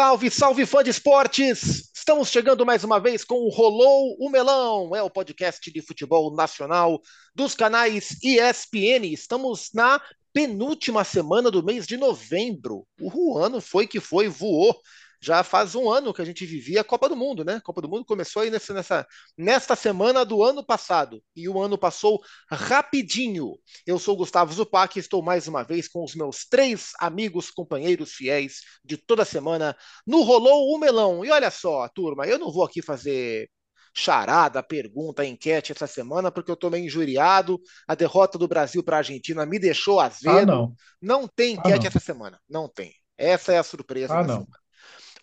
Salve, salve fã de esportes! Estamos chegando mais uma vez com o Rolou o Melão, é o podcast de futebol nacional dos canais ESPN. Estamos na penúltima semana do mês de novembro. O ano foi que foi, voou já faz um ano que a gente vivia a Copa do Mundo, né? A Copa do Mundo começou aí nessa, nessa, nesta semana do ano passado e o ano passou rapidinho. Eu sou Gustavo Zupac e estou mais uma vez com os meus três amigos, companheiros fiéis de toda semana no Rolou o Melão. E olha só, turma, eu não vou aqui fazer charada, pergunta, enquete essa semana, porque eu estou meio injuriado. A derrota do Brasil para a Argentina me deixou azedo. Ah, não. não tem enquete ah, não. essa semana. Não tem. Essa é a surpresa ah, da não. semana.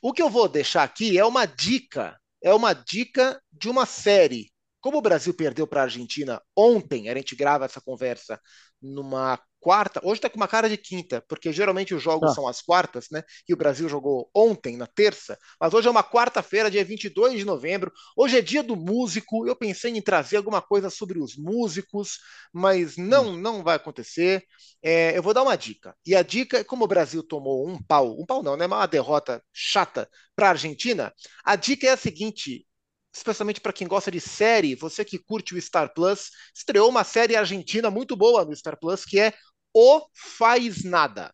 O que eu vou deixar aqui é uma dica, é uma dica de uma série. Como o Brasil perdeu para a Argentina ontem, a gente grava essa conversa numa quarta, hoje está com uma cara de quinta, porque geralmente os jogos ah. são às quartas, né? E o Brasil jogou ontem, na terça, mas hoje é uma quarta-feira, dia 22 de novembro. Hoje é dia do músico. Eu pensei em trazer alguma coisa sobre os músicos, mas não, hum. não vai acontecer. É, eu vou dar uma dica. E a dica é como o Brasil tomou um pau, um pau não, né? Uma derrota chata para a Argentina. A dica é a seguinte: especialmente para quem gosta de série, você que curte o Star Plus, estreou uma série argentina muito boa no Star Plus, que é O Faz Nada.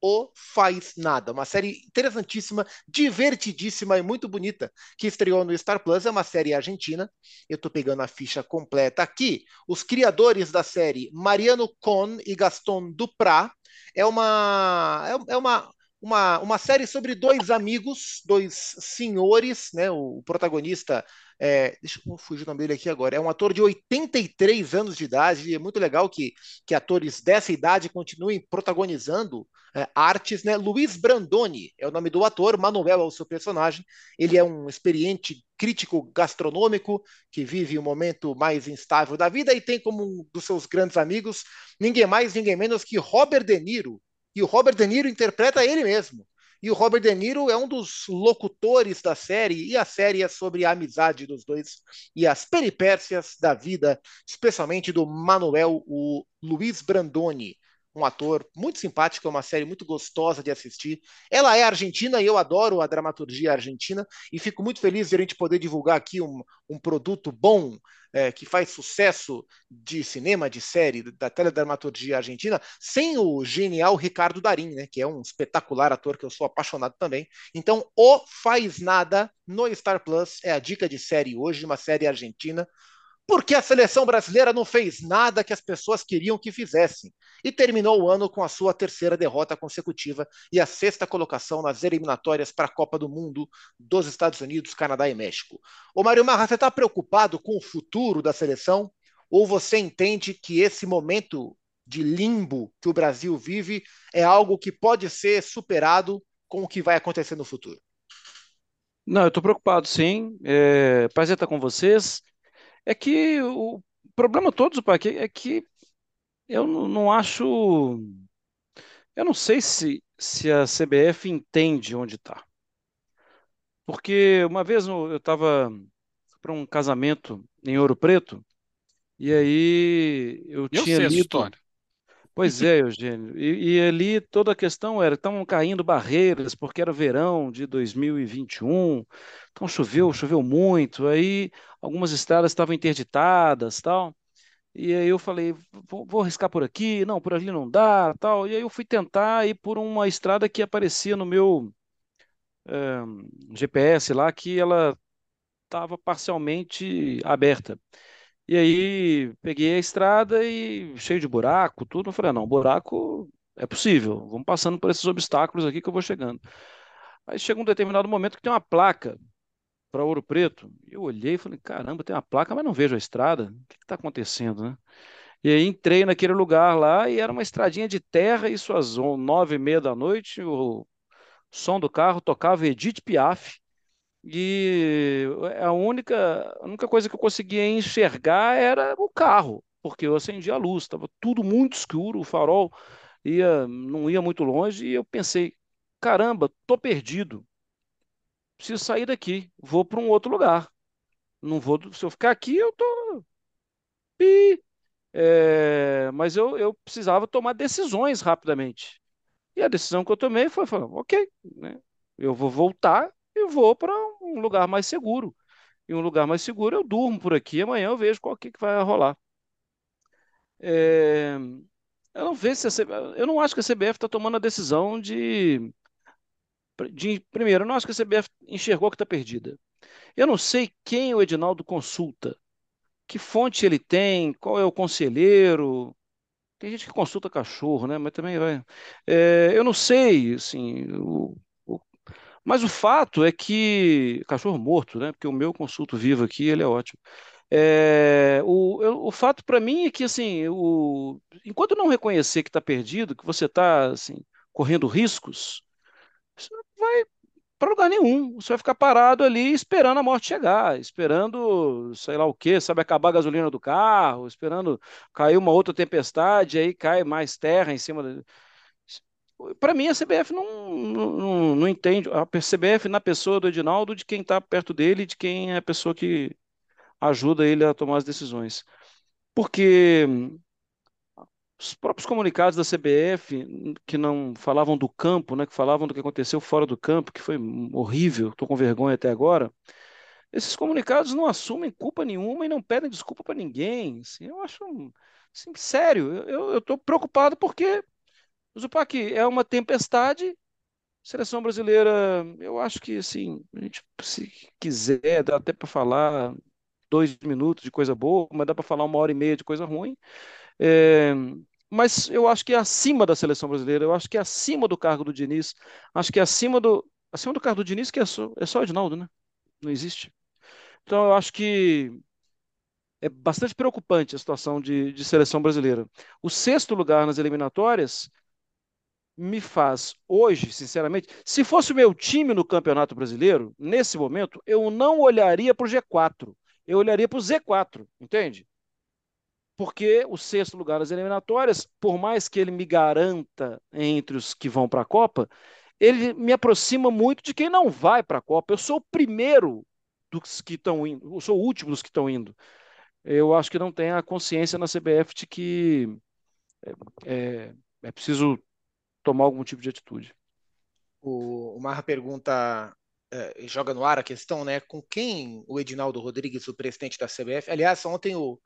O Faz Nada, uma série interessantíssima, divertidíssima e muito bonita, que estreou no Star Plus, é uma série argentina. Eu estou pegando a ficha completa aqui. Os criadores da série, Mariano Con e Gaston Duprat, é uma, é, é uma uma, uma série sobre dois amigos, dois senhores, né? O protagonista, é, deixa eu fugir o nome dele aqui agora, é um ator de 83 anos de idade, e é muito legal que, que atores dessa idade continuem protagonizando é, artes, né? Luiz Brandoni é o nome do ator, Manuel é o seu personagem, ele é um experiente crítico gastronômico que vive um momento mais instável da vida e tem como um dos seus grandes amigos ninguém mais, ninguém menos que Robert De Niro, e o Robert De Niro interpreta ele mesmo. E o Robert De Niro é um dos locutores da série, e a série é sobre a amizade dos dois e as peripécias da vida, especialmente do Manuel, o Luiz Brandoni um ator muito simpático, é uma série muito gostosa de assistir. Ela é argentina e eu adoro a dramaturgia argentina e fico muito feliz de a gente poder divulgar aqui um, um produto bom é, que faz sucesso de cinema, de série, da teledramaturgia argentina, sem o genial Ricardo Darim, né, que é um espetacular ator que eu sou apaixonado também. Então, o Faz Nada no Star Plus é a dica de série hoje, uma série argentina porque a seleção brasileira não fez nada que as pessoas queriam que fizessem e terminou o ano com a sua terceira derrota consecutiva e a sexta colocação nas eliminatórias para a Copa do Mundo dos Estados Unidos, Canadá e México. Ô Mário Marra, você está preocupado com o futuro da seleção ou você entende que esse momento de limbo que o Brasil vive é algo que pode ser superado com o que vai acontecer no futuro? Não, eu estou preocupado, sim. É, prazer estar com vocês. É que o problema todo, pai, é que eu não acho. Eu não sei se, se a CBF entende onde está. Porque uma vez eu estava para um casamento em Ouro Preto, e aí eu, eu tinha sei lido. história. Pois é, Eugênio. E, e, ali toda a questão era, estavam caindo barreiras, porque era verão de 2021, então choveu, choveu muito, aí algumas estradas estavam interditadas, tal. E aí eu falei, vou, vou arriscar por aqui, não, por ali não dá, tal. E aí eu fui tentar ir por uma estrada que aparecia no meu é, GPS lá, que ela estava parcialmente aberta. E aí peguei a estrada e cheio de buraco, tudo. Eu falei, ah, não, buraco é possível. Vamos passando por esses obstáculos aqui que eu vou chegando. Aí chega um determinado momento que tem uma placa para Ouro Preto. Eu olhei e falei, caramba, tem uma placa, mas não vejo a estrada. O que está acontecendo, né? E aí entrei naquele lugar lá e era uma estradinha de terra, isso às nove e meia da noite, o som do carro tocava Edith Piaf, e a única, a única coisa que eu conseguia enxergar era o carro, porque eu acendi a luz, estava tudo muito escuro, o farol ia, não ia muito longe, e eu pensei, caramba, tô perdido. Preciso sair daqui, vou para um outro lugar. Não vou, se eu ficar aqui, eu tô. É, mas eu, eu precisava tomar decisões rapidamente. E a decisão que eu tomei foi, ok, né? Eu vou voltar e vou para um lugar mais seguro. E um lugar mais seguro eu durmo por aqui, amanhã eu vejo qual que, que vai rolar. É, eu não vejo se a eu não acho que a CBF está tomando a decisão de, de. Primeiro, eu não acho que a CBF enxergou que está perdida. Eu não sei quem o Edinaldo consulta, que fonte ele tem, qual é o conselheiro. Tem gente que consulta cachorro, né? Mas também vai. É, eu não sei, assim. O... Mas o fato é que. Cachorro morto, né? Porque o meu consulto vivo aqui, ele é ótimo. É, o, eu, o fato para mim é que, assim, o, enquanto não reconhecer que está perdido, que você está assim, correndo riscos, você não vai para lugar nenhum. Você vai ficar parado ali esperando a morte chegar, esperando, sei lá o quê, sabe, acabar a gasolina do carro, esperando cair uma outra tempestade, aí cai mais terra em cima. Da... Para mim, a CBF não, não, não entende. A CBF na pessoa do Edinaldo, de quem está perto dele, de quem é a pessoa que ajuda ele a tomar as decisões. Porque os próprios comunicados da CBF, que não falavam do campo, né, que falavam do que aconteceu fora do campo, que foi horrível, estou com vergonha até agora, esses comunicados não assumem culpa nenhuma e não pedem desculpa para ninguém. Assim, eu acho, assim, sério, eu estou preocupado porque o Zupac é uma tempestade. Seleção brasileira, eu acho que, assim, a gente, se quiser, dá até para falar dois minutos de coisa boa, mas dá para falar uma hora e meia de coisa ruim. É, mas eu acho que é acima da seleção brasileira, eu acho que é acima do cargo do Diniz, acho que é acima do, acima do cargo do Diniz, que é só, é só Edinaldo, né? Não existe. Então eu acho que é bastante preocupante a situação de, de seleção brasileira. O sexto lugar nas eliminatórias me faz hoje, sinceramente, se fosse o meu time no Campeonato Brasileiro, nesse momento, eu não olharia para o G4 eu olharia para o Z4, entende? Porque o sexto lugar das eliminatórias, por mais que ele me garanta entre os que vão para a Copa, ele me aproxima muito de quem não vai para a Copa. Eu sou o primeiro dos que estão indo, eu sou o último dos que estão indo. Eu acho que não tem a consciência na CBF de que é, é, é preciso tomar algum tipo de atitude. O, Marra pergunta é, joga no ar a questão, né? Com quem o Edinaldo Rodrigues, o presidente da CBF, aliás, ontem o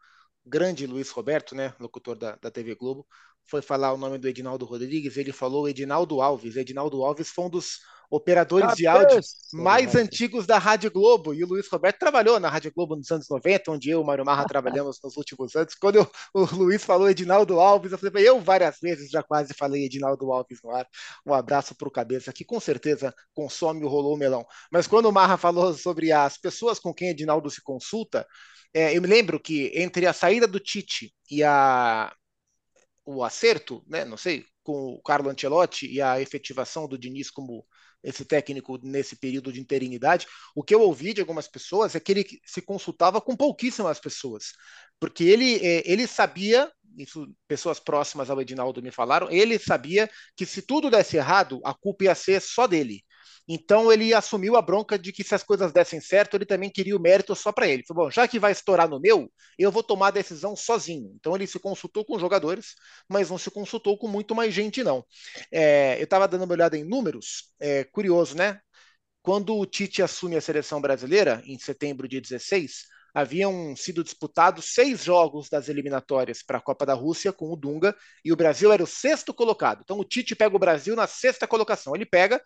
grande Luiz Roberto, né, locutor da, da TV Globo, foi falar o nome do Edinaldo Rodrigues, ele falou Edinaldo Alves. Edinaldo Alves foi um dos operadores de áudio mais antigos da Rádio Globo. E o Luiz Roberto trabalhou na Rádio Globo nos anos 90, onde eu e o Mário Marra trabalhamos nos últimos anos. Quando eu, o Luiz falou Edinaldo Alves, eu falei, eu várias vezes já quase falei Edinaldo Alves no ar. Um abraço para o Cabeça, que com certeza consome o Rolou Melão. Mas quando o Marra falou sobre as pessoas com quem Edinaldo se consulta, é, eu me lembro que entre a saída do Tite e a, o acerto, né, não sei, com o Carlo Ancelotti e a efetivação do Diniz como esse técnico nesse período de interinidade, o que eu ouvi de algumas pessoas é que ele se consultava com pouquíssimas pessoas, porque ele, é, ele sabia, isso pessoas próximas ao Edinaldo me falaram, ele sabia que se tudo desse errado, a culpa ia ser só dele. Então ele assumiu a bronca de que se as coisas dessem certo, ele também queria o mérito só para ele. Falou, bom, já que vai estourar no meu, eu vou tomar a decisão sozinho. Então ele se consultou com jogadores, mas não se consultou com muito mais gente, não. É, eu estava dando uma olhada em números, é, curioso, né? Quando o Tite assume a seleção brasileira, em setembro de 16, haviam sido disputados seis jogos das eliminatórias para a Copa da Rússia com o Dunga e o Brasil era o sexto colocado. Então o Tite pega o Brasil na sexta colocação. Ele pega,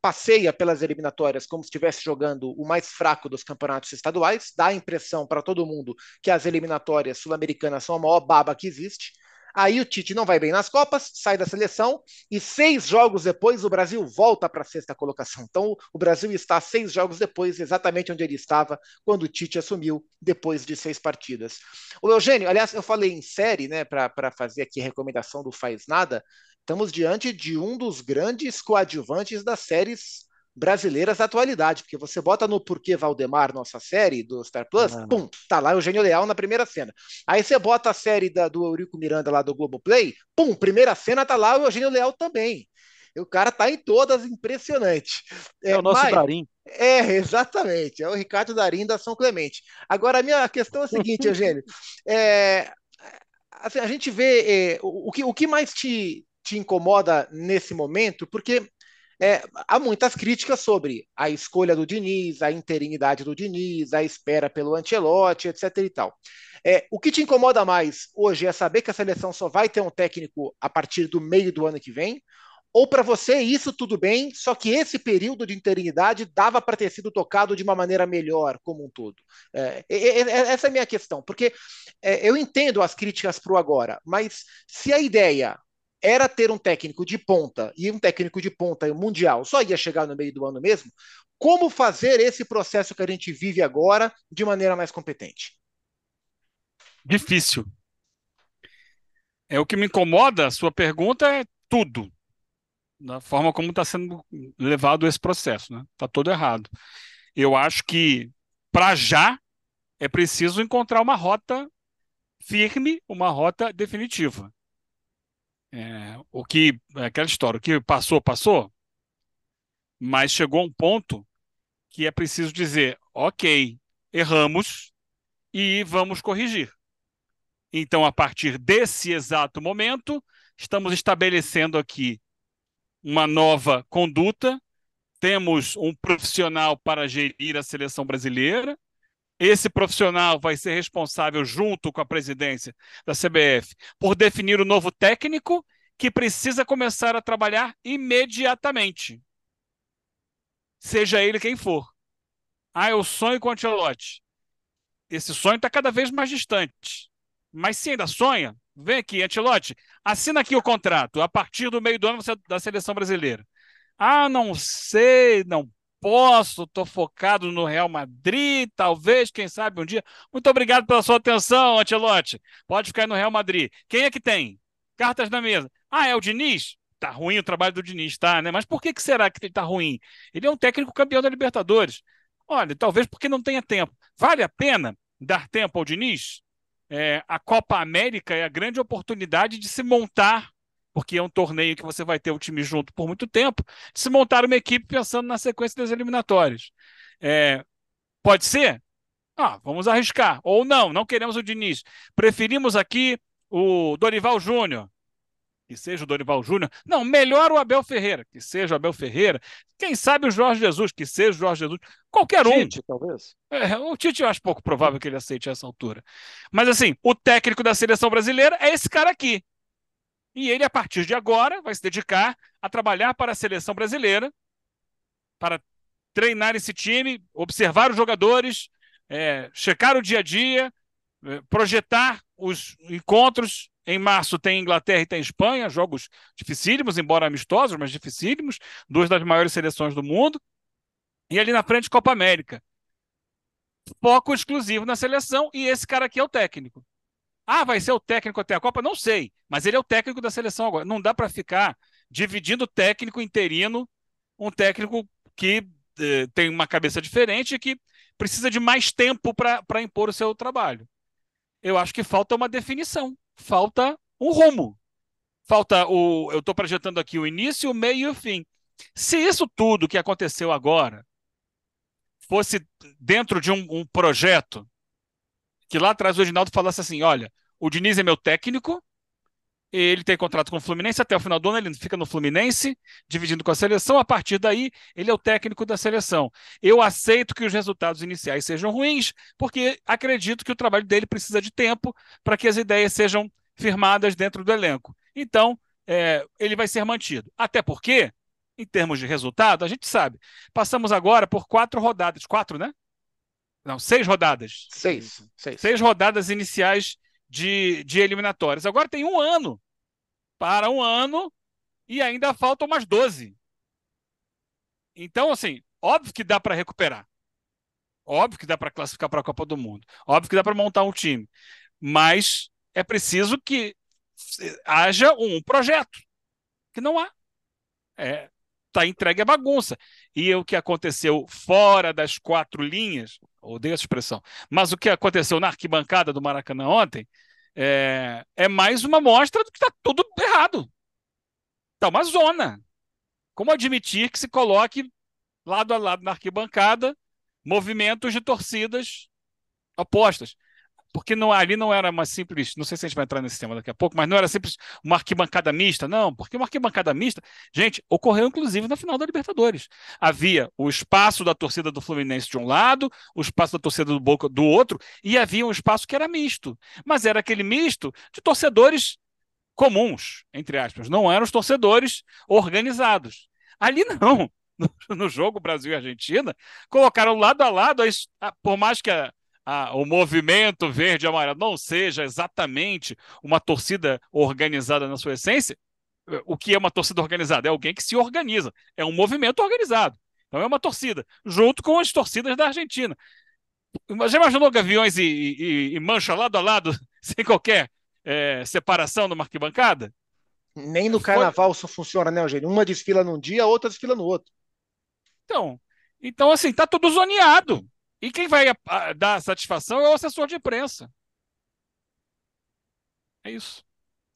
passeia pelas eliminatórias como se estivesse jogando o mais fraco dos campeonatos estaduais, dá a impressão para todo mundo que as eliminatórias sul-americanas são a maior baba que existe. Aí o Tite não vai bem nas Copas, sai da seleção e seis jogos depois o Brasil volta para a sexta colocação. Então o Brasil está seis jogos depois, exatamente onde ele estava quando o Tite assumiu depois de seis partidas. O Eugênio, aliás, eu falei em série, né, para fazer aqui a recomendação do Faz Nada. Estamos diante de um dos grandes coadjuvantes das séries brasileiras da atualidade, porque você bota no Porquê Valdemar, nossa série do Star Plus, ah. pum, tá lá Eugênio Leal na primeira cena. Aí você bota a série da, do Eurico Miranda lá do Globoplay, pum, primeira cena tá lá o Eugênio Leal também. O cara tá em todas, impressionante. É, é o nosso mas, Darim. É, exatamente. É o Ricardo Darim da São Clemente. Agora, a minha questão é a seguinte, Eugênio. É, assim, a gente vê é, o, o, que, o que mais te, te incomoda nesse momento, porque é, há muitas críticas sobre a escolha do Diniz, a interinidade do Diniz, a espera pelo Ancelotti, etc. e tal. É, o que te incomoda mais hoje é saber que a seleção só vai ter um técnico a partir do meio do ano que vem? Ou para você isso tudo bem, só que esse período de interinidade dava para ter sido tocado de uma maneira melhor como um todo? É, essa é a minha questão, porque é, eu entendo as críticas para o agora, mas se a ideia era ter um técnico de ponta e um técnico de ponta mundial só ia chegar no meio do ano mesmo, como fazer esse processo que a gente vive agora de maneira mais competente? Difícil. É o que me incomoda, a sua pergunta é tudo da forma como está sendo levado esse processo, né? Está todo errado. Eu acho que para já é preciso encontrar uma rota firme, uma rota definitiva. É, o que é aquela história, o que passou passou, mas chegou a um ponto que é preciso dizer, ok, erramos e vamos corrigir. Então, a partir desse exato momento, estamos estabelecendo aqui uma nova conduta, temos um profissional para gerir a seleção brasileira. Esse profissional vai ser responsável, junto com a presidência da CBF, por definir o novo técnico que precisa começar a trabalhar imediatamente. Seja ele quem for. Ah, eu sonho com o Ancelotti. Esse sonho está cada vez mais distante. Mas se ainda sonha, Vem aqui, Antilote, assina aqui o contrato. A partir do meio do ano você é da seleção brasileira. Ah, não sei, não posso, estou focado no Real Madrid, talvez, quem sabe um dia. Muito obrigado pela sua atenção, Antilote. Pode ficar no Real Madrid. Quem é que tem? Cartas na mesa. Ah, é o Diniz? Tá ruim o trabalho do Diniz, tá, né? Mas por que, que será que ele tá ruim? Ele é um técnico campeão da Libertadores. Olha, talvez porque não tenha tempo. Vale a pena dar tempo ao Diniz? é, a Copa América é a grande oportunidade de se montar, porque é um torneio que você vai ter o time junto por muito tempo, de se montar uma equipe pensando na sequência das eliminatórias. É, pode ser? Ah, vamos arriscar. Ou não, não queremos o Diniz. Preferimos aqui o Dorival Júnior que seja o Dorival Júnior. Não, melhor o Abel Ferreira, que seja o Abel Ferreira. Quem sabe o Jorge Jesus, que seja o Jorge Jesus. Qualquer um. Tite, talvez. É, o Tite eu acho pouco provável que ele aceite essa altura. Mas assim, o técnico da seleção brasileira é esse cara aqui. E ele, a partir de agora, vai se dedicar a trabalhar para a seleção brasileira, para treinar esse time, observar os jogadores, é, checar o dia a dia, é, projetar os encontros, em março tem Inglaterra e tem Espanha, jogos dificílimos, embora amistosos, mas dificílimos, duas das maiores seleções do mundo. E ali na frente, Copa América. Foco exclusivo na seleção e esse cara aqui é o técnico. Ah, vai ser o técnico até a Copa? Não sei, mas ele é o técnico da seleção agora. Não dá para ficar dividindo técnico interino, um técnico que eh, tem uma cabeça diferente e que precisa de mais tempo para impor o seu trabalho. Eu acho que falta uma definição falta um rumo. Falta o. Eu estou projetando aqui o início, o meio e o fim. Se isso tudo que aconteceu agora fosse dentro de um, um projeto que lá atrás o Edinaldo falasse assim: olha, o Diniz é meu técnico, ele tem contrato com o Fluminense até o final do ano, ele fica no Fluminense, dividindo com a seleção. A partir daí, ele é o técnico da seleção. Eu aceito que os resultados iniciais sejam ruins, porque acredito que o trabalho dele precisa de tempo para que as ideias sejam firmadas dentro do elenco. Então, é, ele vai ser mantido. Até porque, em termos de resultado, a gente sabe. Passamos agora por quatro rodadas. Quatro, né? Não, seis rodadas. Seis. Seis, seis rodadas iniciais de, de eliminatórias. Agora tem um ano para um ano e ainda faltam umas 12. Então, assim, óbvio que dá para recuperar. Óbvio que dá para classificar para a Copa do Mundo. Óbvio que dá para montar um time. Mas é preciso que haja um projeto. Que não há. É, tá entregue a bagunça. E o que aconteceu fora das quatro linhas, odeio essa expressão, mas o que aconteceu na arquibancada do Maracanã ontem é, é mais uma mostra do que está tudo errado. Está uma zona. Como admitir que se coloque lado a lado na arquibancada movimentos de torcidas opostas? Porque não, ali não era uma simples, não sei se a gente vai entrar nesse tema daqui a pouco, mas não era simples uma arquibancada mista, não, porque uma arquibancada mista, gente, ocorreu inclusive na final da Libertadores. Havia o espaço da torcida do Fluminense de um lado, o espaço da torcida do Boca do outro, e havia um espaço que era misto, mas era aquele misto de torcedores comuns, entre aspas, não eram os torcedores organizados. Ali não. No, no jogo Brasil e Argentina, colocaram lado a lado, por mais que a, a, o movimento verde e amarelo não seja exatamente uma torcida organizada na sua essência, o que é uma torcida organizada? É alguém que se organiza, é um movimento organizado. Então é uma torcida, junto com as torcidas da Argentina. Já imaginou gaviões e, e, e mancha lado a lado, sem qualquer é, separação numa arquibancada? Nem no carnaval isso funciona, né, Eugênio? Uma desfila num dia, a outra desfila no outro. Então, então assim, tá tudo zoneado. E quem vai a, a, dar satisfação é o assessor de imprensa. É isso.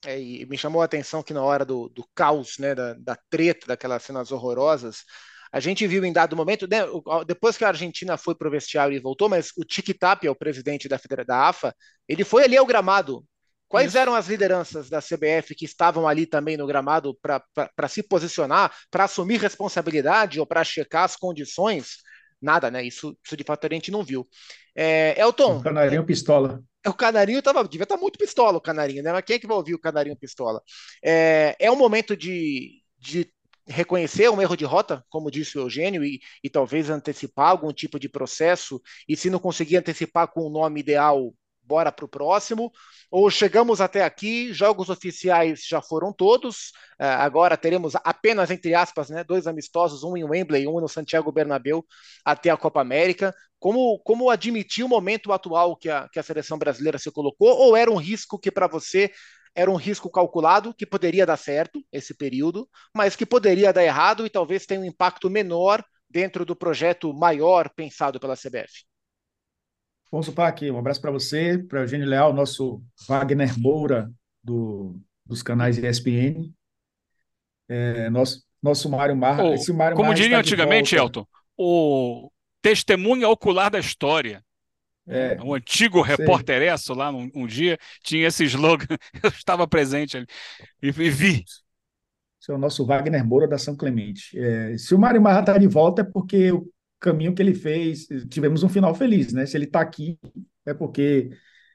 É, e me chamou a atenção que na hora do, do caos, né, da, da treta, daquelas cenas horrorosas, a gente viu em dado momento, né, depois que a Argentina foi para o vestiário e voltou, mas o Tic Tapia, o presidente da, da AFA, ele foi ali ao gramado. Quais Isso. eram as lideranças da CBF que estavam ali também no gramado para se posicionar, para assumir responsabilidade ou para checar as condições nada, né? Isso, isso de fato a gente não viu. É, Elton. O Canarinho Pistola. O Canarinho tava, devia estar tá muito pistola, o Canarinho, né? Mas quem é que vai ouvir o Canarinho Pistola? É, é um momento de, de reconhecer um erro de rota, como disse o Eugênio, e, e talvez antecipar algum tipo de processo, e se não conseguir antecipar com o nome ideal, bora para o próximo. Ou chegamos até aqui, jogos oficiais já foram todos, uh, agora teremos apenas, entre aspas, né, dois amistosos, um em Wembley, um no Santiago Bernabéu, até a Copa América. Como, como admitir o momento atual que a, que a seleção brasileira se colocou, ou era um risco que para você era um risco calculado, que poderia dar certo esse período, mas que poderia dar errado e talvez tenha um impacto menor dentro do projeto maior pensado pela CBF? Afonso Pac, um abraço para você, para Eugênio Leal, nosso Wagner Moura do, dos canais ESPN. É, nosso, nosso Mário Marra. Oh, Mário como diria antigamente, Elton, o testemunha ocular da história. É, um antigo repórter Esso lá um, um, dia tinha esse slogan, eu estava presente ali e, e vi. Esse é o nosso Wagner Moura da São Clemente. É, se o Mário Marra está de volta é porque o caminho que ele fez, tivemos um final feliz, né? Se ele está aqui, é porque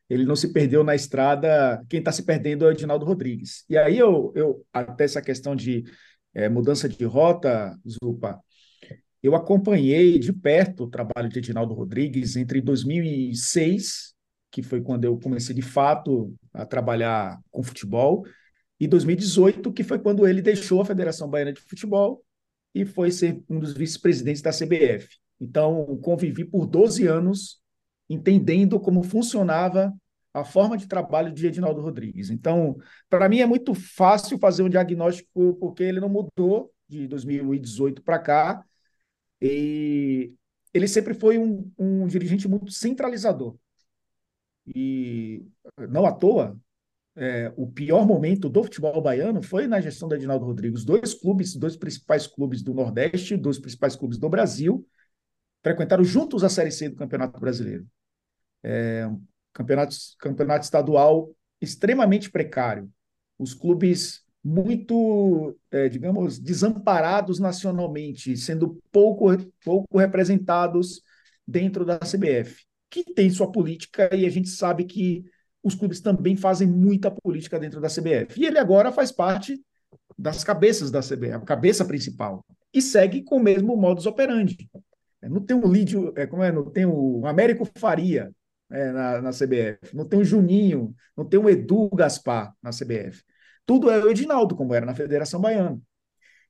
ele não se perdeu na estrada. Quem está se perdendo é o Edinaldo Rodrigues. E aí eu, eu até essa questão de é, mudança de rota, Zupa, eu acompanhei de perto o trabalho de Edinaldo Rodrigues entre 2006, que foi quando eu comecei de fato a trabalhar com futebol, e 2018, que foi quando ele deixou a Federação Baiana de Futebol e foi ser um dos vice-presidentes da CBF. Então, convivi por 12 anos entendendo como funcionava a forma de trabalho de Edinaldo Rodrigues. Então, para mim é muito fácil fazer um diagnóstico porque ele não mudou de 2018 para cá e ele sempre foi um, um dirigente muito centralizador. E não à toa, é, o pior momento do futebol baiano foi na gestão do Edinaldo Rodrigues. Dois clubes, dois principais clubes do Nordeste, dois principais clubes do Brasil, frequentaram juntos a Série C do Campeonato Brasileiro. É, campeonato, campeonato estadual extremamente precário. Os clubes muito, é, digamos, desamparados nacionalmente, sendo pouco, pouco representados dentro da CBF, que tem sua política e a gente sabe que os clubes também fazem muita política dentro da CBF. E ele agora faz parte das cabeças da CBF, a cabeça principal, e segue com o mesmo modus operandi. É, não tem um Lídio, é, como é, não tem o Américo Faria é, na, na CBF, não tem o Juninho, não tem o Edu Gaspar na CBF. Tudo é o Edinaldo, como era na Federação Baiana.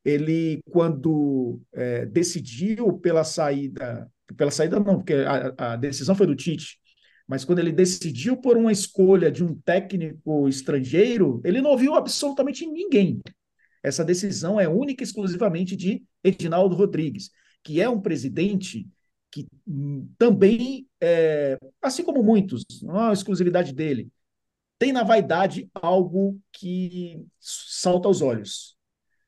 Ele, quando é, decidiu pela saída, pela saída não, porque a, a decisão foi do Tite, mas quando ele decidiu por uma escolha de um técnico estrangeiro, ele não ouviu absolutamente ninguém. Essa decisão é única e exclusivamente de Edinaldo Rodrigues, que é um presidente que também, é, assim como muitos, não é uma exclusividade dele, tem na vaidade algo que salta aos olhos.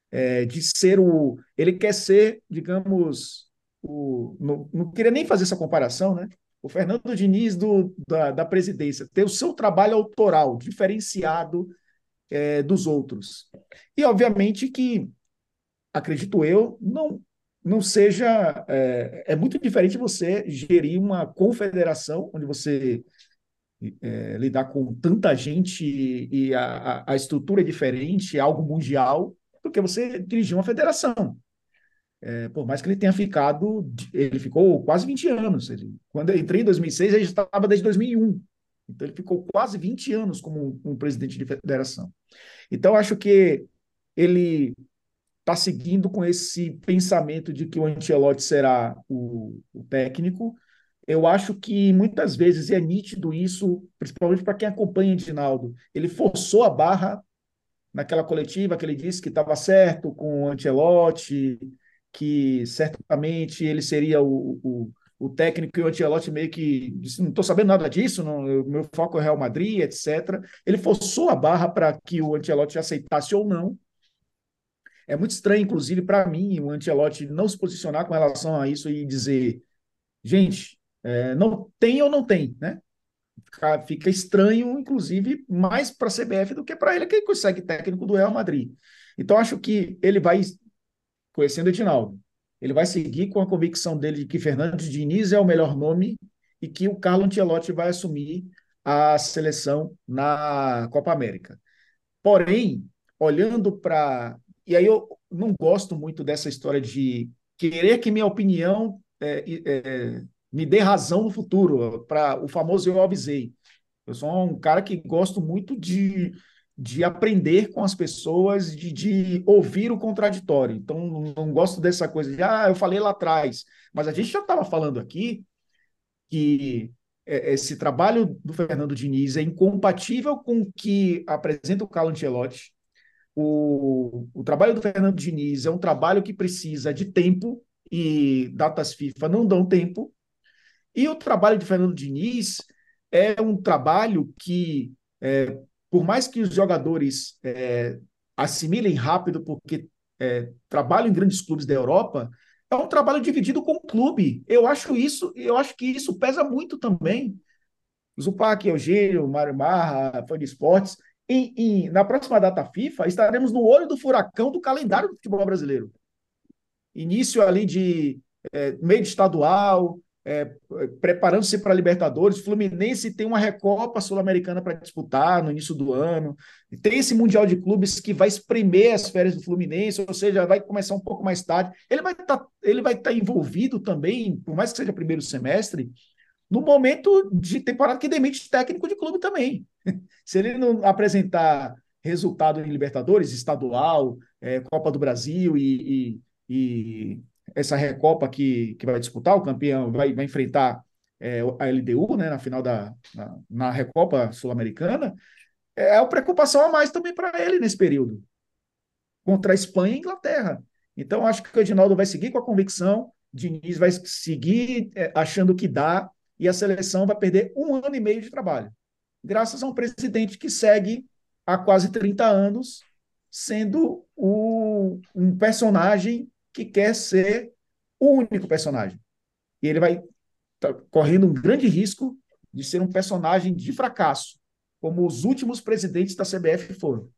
É, de ser o. Ele quer ser, digamos, o. Não, não queria nem fazer essa comparação, né? O Fernando Diniz do, da, da presidência ter o seu trabalho autoral diferenciado é, dos outros. E, obviamente, que, acredito eu, não, não seja. É, é muito diferente você gerir uma confederação, onde você é, lidar com tanta gente e a, a, estrutura é diferente, é algo mundial, do que você dirigir uma federação. É, por mais que ele tenha ficado, ele ficou quase 20 anos. Ele, quando eu entrei em 2006, ele estava desde 2001. Então, ele ficou quase 20 anos como um, presidente de federação. Então, acho que ele está seguindo com esse pensamento de que o Ancelotti será o, o técnico. Eu acho que muitas vezes é nítido isso, principalmente para quem acompanha Edinaldo. Ele forçou a barra naquela coletiva que ele disse que estava certo com o Ancelotti, que certamente ele seria o, o, o técnico e o Ancelotti meio que disse, não estou sabendo nada disso, não, meu foco é Real Madrid, etc. Ele forçou a barra para que o Ancelotti aceitasse ou não. É muito estranho, inclusive, para mim, o Ancelotti não se posicionar com relação a isso e dizer, gente, é, não tem ou não tem, né? Fica, fica estranho, inclusive, mais para a CBF do que para ele, que consegue técnico do Real Madrid. Então, acho que ele vai conhecendo Edinaldo. Ele vai seguir com a convicção dele de que Fernandes Diniz é o melhor nome e que o Carlo Ancelotti vai assumir a seleção na Copa América. Porém, olhando para. E aí eu não gosto muito dessa história de querer que minha opinião é, é, me dê razão no futuro, para o famoso eu avisei. Eu sou um cara que gosto muito de de aprender com as pessoas, de, de ouvir o contraditório. Então, não, gosto dessa coisa de, ah, eu falei lá atrás, mas a gente já estava falando aqui que é, esse trabalho do Fernando Diniz é incompatível com o que apresenta o Carlo Ancelotti. O, o trabalho do Fernando Diniz é um trabalho que precisa de tempo e datas FIFA não dão tempo. E o trabalho de Fernando Diniz é um trabalho que é, por mais que os jogadores é, assimilem rápido, porque é, trabalham em grandes clubes da Europa, é um trabalho dividido com o clube. Eu acho isso, eu acho que isso pesa muito também. Zupac, Eugênio, Mário Marra, fã de esportes. Em, na próxima data FIFA, estaremos no olho do furacão do calendário do futebol brasileiro. Início ali de é, meio de estadual, é, preparando-se para a Libertadores. Fluminense tem uma Recopa Sul-Americana para disputar no início do ano. Tem esse Mundial de Clubes que vai espremer as férias do Fluminense, ou seja, vai começar um pouco mais tarde. Ele vai estar tá, ele vai tá envolvido também, por mais que seja primeiro semestre, no momento de temporada que demite técnico de clube também. Se ele não apresentar resultado em Libertadores, estadual, é, Copa do Brasil e, e, e essa Recopa que, que vai disputar, o campeão vai, vai enfrentar é, a LDU né, na final da na, na Recopa Sul-Americana, é uma preocupação a mais também para ele nesse período, contra a Espanha e a Inglaterra. Então, acho que o Edinaldo vai seguir com a convicção, Diniz vai seguir é, achando que dá, e a seleção vai perder um ano e meio de trabalho, graças a um presidente que segue há quase 30 anos sendo o, um personagem que quer ser o único personagem. E ele vai tá correndo um grande risco de ser um personagem de fracasso, como os últimos presidentes da CBF foram.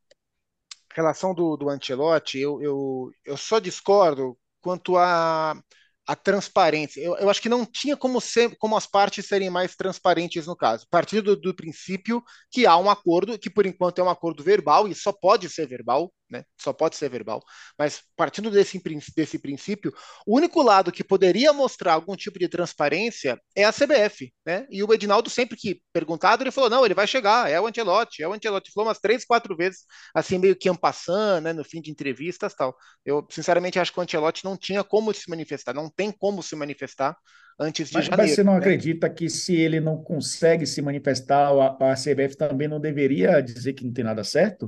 relação do, do Ancelotti, eu, eu, eu só discordo quanto a a transparência. Eu, eu, acho que não tinha como, ser, como as partes serem mais transparentes no caso. Partindo do, do, princípio que há um acordo, que por enquanto é um acordo verbal, e só pode ser verbal, né? Só pode ser verbal. Mas partindo desse, desse princípio, o único lado que poderia mostrar algum tipo de transparência é a CBF, né? E o Edinaldo, sempre que perguntado, ele falou: não, ele vai chegar, é o Antelote, é o Antelote. Falou umas três, quatro vezes, assim, meio que ampassando, né? No fim de entrevistas tal. Eu, sinceramente, acho que o Antelote não tinha como se manifestar, não tem como se manifestar antes de mas, janeiro. Mas você não né? acredita que se ele não consegue se manifestar, a, a CBF também não deveria dizer que não tem nada certo?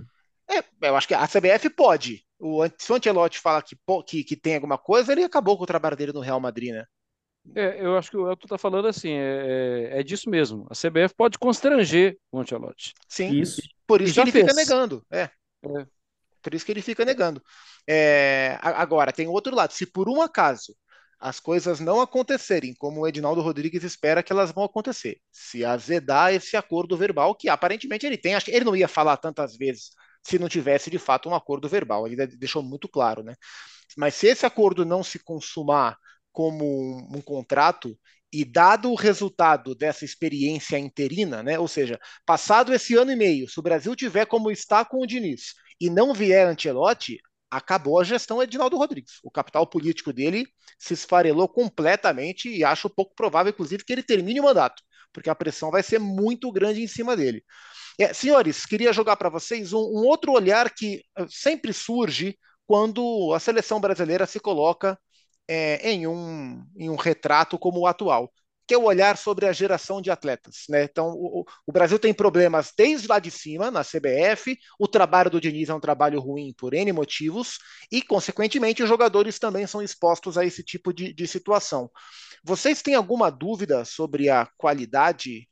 É, eu acho que a CBF pode. O, se o Ancelotti fala que, que, que tem alguma coisa, ele acabou com o trabalho dele no Real Madrid, né? É, eu acho que o Elton está falando assim, é, é, é, disso mesmo. A CBF pode constranger o Ancelotti. Sim, isso. por isso que ele fez. fica negando. É. é. Por isso que ele fica negando. É, agora, tem outro lado. Se por um acaso as coisas não acontecerem como o Edinaldo Rodrigues espera que elas vão acontecer, se azedar esse acordo verbal que aparentemente ele tem, acho que ele não ia falar tantas vezes se não tivesse de fato um acordo verbal, ele deixou muito claro, né? Mas se esse acordo não se consumar como um, um contrato, e dado o resultado dessa experiência interina, né, ou seja, passado esse ano e meio, se o Brasil tiver como está com o Diniz e não vier Ancelotti, acabou a gestão Edinaldo Rodrigues. O capital político dele se esfarelou completamente e acho pouco provável, inclusive, que ele termine o mandato, porque a pressão vai ser muito grande em cima dele. É, senhores, queria jogar para vocês um, um outro olhar que eh, sempre surge quando a seleção brasileira se coloca é, em, um, em um retrato como o atual, que é o olhar sobre a geração de atletas. Né? Então, o, o, Brasil tem problemas desde lá de cima, na CBF, o trabalho do Diniz é um trabalho ruim por N motivos, e, consequentemente, os jogadores também são expostos a esse tipo de, de situação. Vocês têm alguma dúvida sobre a qualidade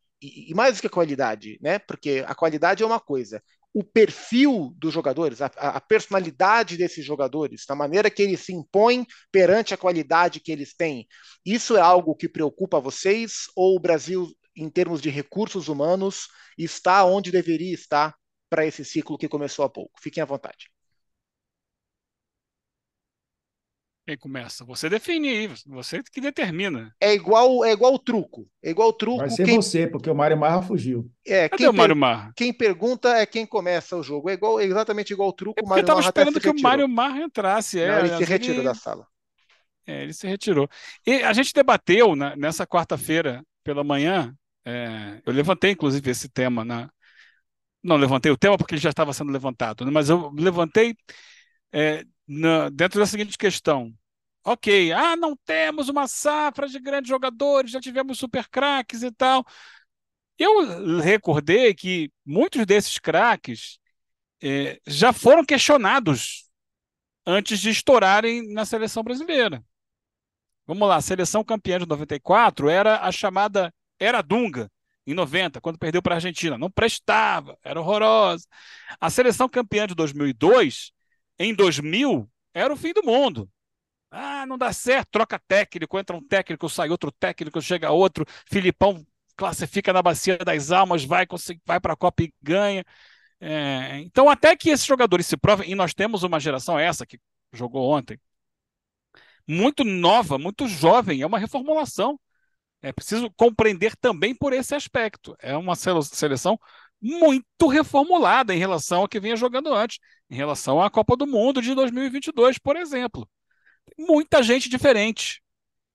e, mais do que a qualidade, né? Porque a qualidade é uma coisa, o perfil dos jogadores, a, a, personalidade desses jogadores, da maneira que eles se impõem perante a qualidade que eles têm, isso é algo que preocupa vocês? Ou o Brasil, em termos de recursos humanos, está onde deveria estar para esse ciclo que começou há pouco? Fiquem à vontade. Quem começa? Você define aí, você que determina. É igual, é igual o truco. É igual o truco. Vai ser quem... você, porque o Mário Marra fugiu. É, Cadê quem o Mário Marra? Quem pergunta é quem começa o jogo. É igual, é exatamente igual o truco. É porque eu estava esperando que o Mário Marra entrasse. É, Não, ele se retirou ele... da sala. É, ele se retirou. E a gente debateu né, nessa quarta-feira pela manhã. É, eu levantei, inclusive, esse tema na. Não levantei o tema porque ele já estava sendo levantado, né, mas eu levantei é, na, dentro da seguinte questão. Ok, ah, não temos uma safra de grandes jogadores, já tivemos super craques e tal. Eu recordei que muitos desses craques eh, já foram questionados antes de estourarem na seleção brasileira. Vamos lá, a seleção campeã de 94 era a chamada Era Dunga, em 90, quando perdeu para a Argentina. Não prestava, era horrorosa. A seleção campeã de 2002 em 2000 era o fim do mundo. Ah, não dá certo, troca técnico, entra um técnico, sai outro técnico, chega outro, Filipão classifica na bacia das almas, vai, vai para a Copa e ganha. É, então, até que esses jogadores se provem, e nós temos uma geração, essa que jogou ontem, muito nova, muito jovem, é uma reformulação. É preciso compreender também por esse aspecto. É uma seleção muito reformulada em relação ao que vinha jogando antes, em relação à Copa do Mundo de 2022, por exemplo. Muita gente diferente.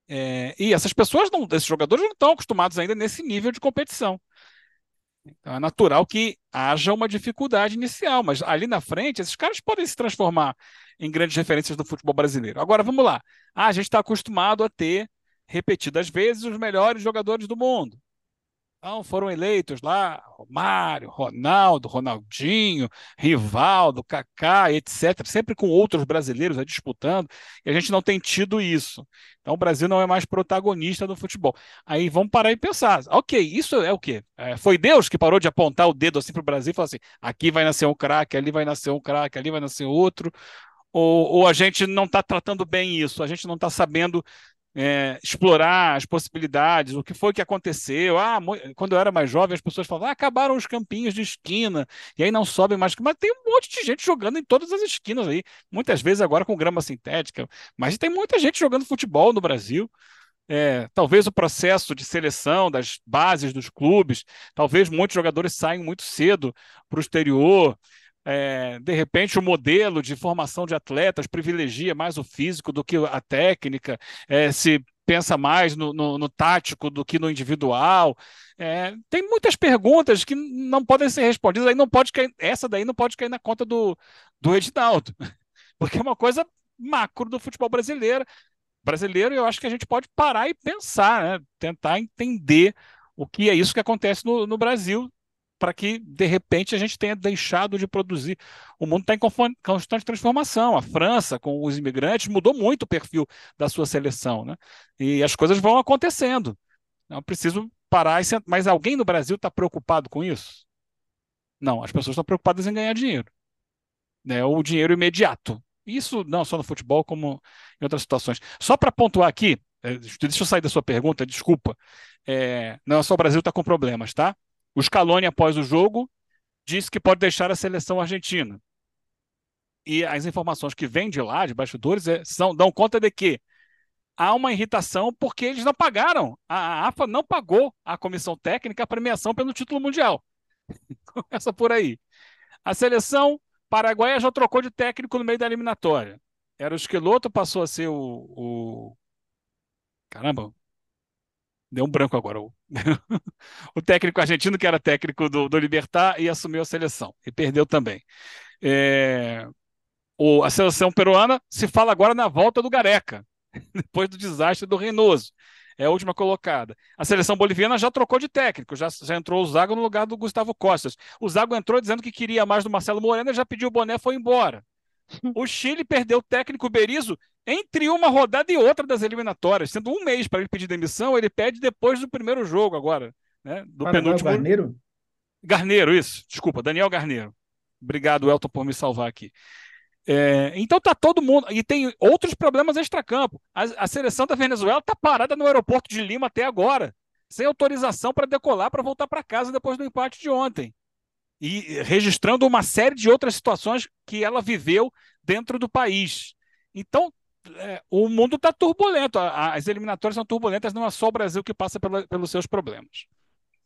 É, e essas pessoas, não, esses jogadores não estão acostumados ainda nesse nível de competição. Então é natural que haja uma dificuldade inicial, mas ali na frente, esses caras podem se transformar em grandes referências do futebol brasileiro. Agora vamos lá. Ah, a gente está acostumado a ter repetidas vezes os melhores jogadores do mundo. Então foram eleitos lá Romário, Ronaldo, Ronaldinho, Rivaldo, Kaká, etc., sempre com outros brasileiros disputando, e a gente não tem tido isso. Então o Brasil não é mais protagonista do futebol. Aí vamos parar e pensar, ok, isso é o quê? É, foi Deus que parou de apontar o dedo assim para o Brasil e falou assim: aqui vai nascer um craque, ali vai nascer um craque, ali vai nascer outro. Ou, ou, a gente não está tratando bem isso, a gente não está sabendo é, explorar as possibilidades, o que foi que aconteceu. Ah, quando eu era mais jovem, as pessoas falavam, ah, acabaram os campinhos de esquina, e aí não sobem mais. Mas tem um monte de gente jogando em todas as esquinas aí, muitas vezes agora com grama sintética, mas tem muita gente jogando futebol no Brasil. É, talvez o processo de seleção das bases dos clubes, talvez muitos jogadores saiam muito cedo para o exterior. É, de repente, o modelo de formação de atletas privilegia mais o físico do que a técnica, é, se pensa mais no, no, no, tático do que no individual. É, tem muitas perguntas que não podem ser respondidas, aí não pode cair, essa daí não pode cair na conta do, do Edinaldo, porque é uma coisa macro do futebol brasileiro. Brasileiro, eu acho que a gente pode parar e pensar, né? tentar entender o que é isso que acontece no, no Brasil para que, de repente, a gente tenha deixado de produzir. O mundo está em constante transformação. A França, com os imigrantes, mudou muito o perfil da sua seleção. Né? E as coisas vão acontecendo. Então, preciso parar. E Mas alguém no Brasil está preocupado com isso? Não, as pessoas estão preocupadas em ganhar dinheiro. Né? O dinheiro imediato. Isso não só no futebol, como em outras situações. Só para pontuar aqui, é, deixa eu sair da sua pergunta, desculpa. É, não é só o Brasil está com problemas, tá? O Scaloni, após o jogo, disse que pode deixar a seleção argentina. E as informações que vêm de lá, de bastidores, é, são, dão conta de que há uma irritação porque eles não pagaram. A AFA não pagou à comissão técnica a premiação pelo título mundial. Começa por aí. A seleção paraguaia já trocou de técnico no meio da eliminatória. Era o Esqueloto, passou a ser o, o... Caramba, deu um branco agora. O, o técnico argentino, que era técnico do, do Libertar, e assumiu a seleção. E perdeu também. É... O, a seleção peruana se fala agora na volta do Gareca, depois do desastre do Reynoso. É a última colocada. A seleção boliviana já trocou de técnico, já, já entrou o Zago no lugar do Gustavo Costas. O Zago entrou dizendo que queria mais do Marcelo Moreno, já pediu o boné foi embora. O Chile perdeu o técnico Berizzo entre uma rodada e outra das eliminatórias, sendo um mês para ele pedir demissão, ele pede depois do primeiro jogo agora, né? Do Paraná, penúltimo. Garneiro? Garneiro, isso. Desculpa, Daniel Garneiro. Obrigado, Elton, por me salvar aqui. É, então tá todo mundo. E tem outros problemas extracampo. A, a seleção da Venezuela tá parada no aeroporto de Lima até agora, sem autorização para decolar para voltar para casa depois do empate de ontem e registrando uma série de outras situações que ela viveu dentro do país. Então, é, o mundo está turbulento, as eliminatórias são turbulentas, não é só o Brasil que passa pela, pelos seus problemas.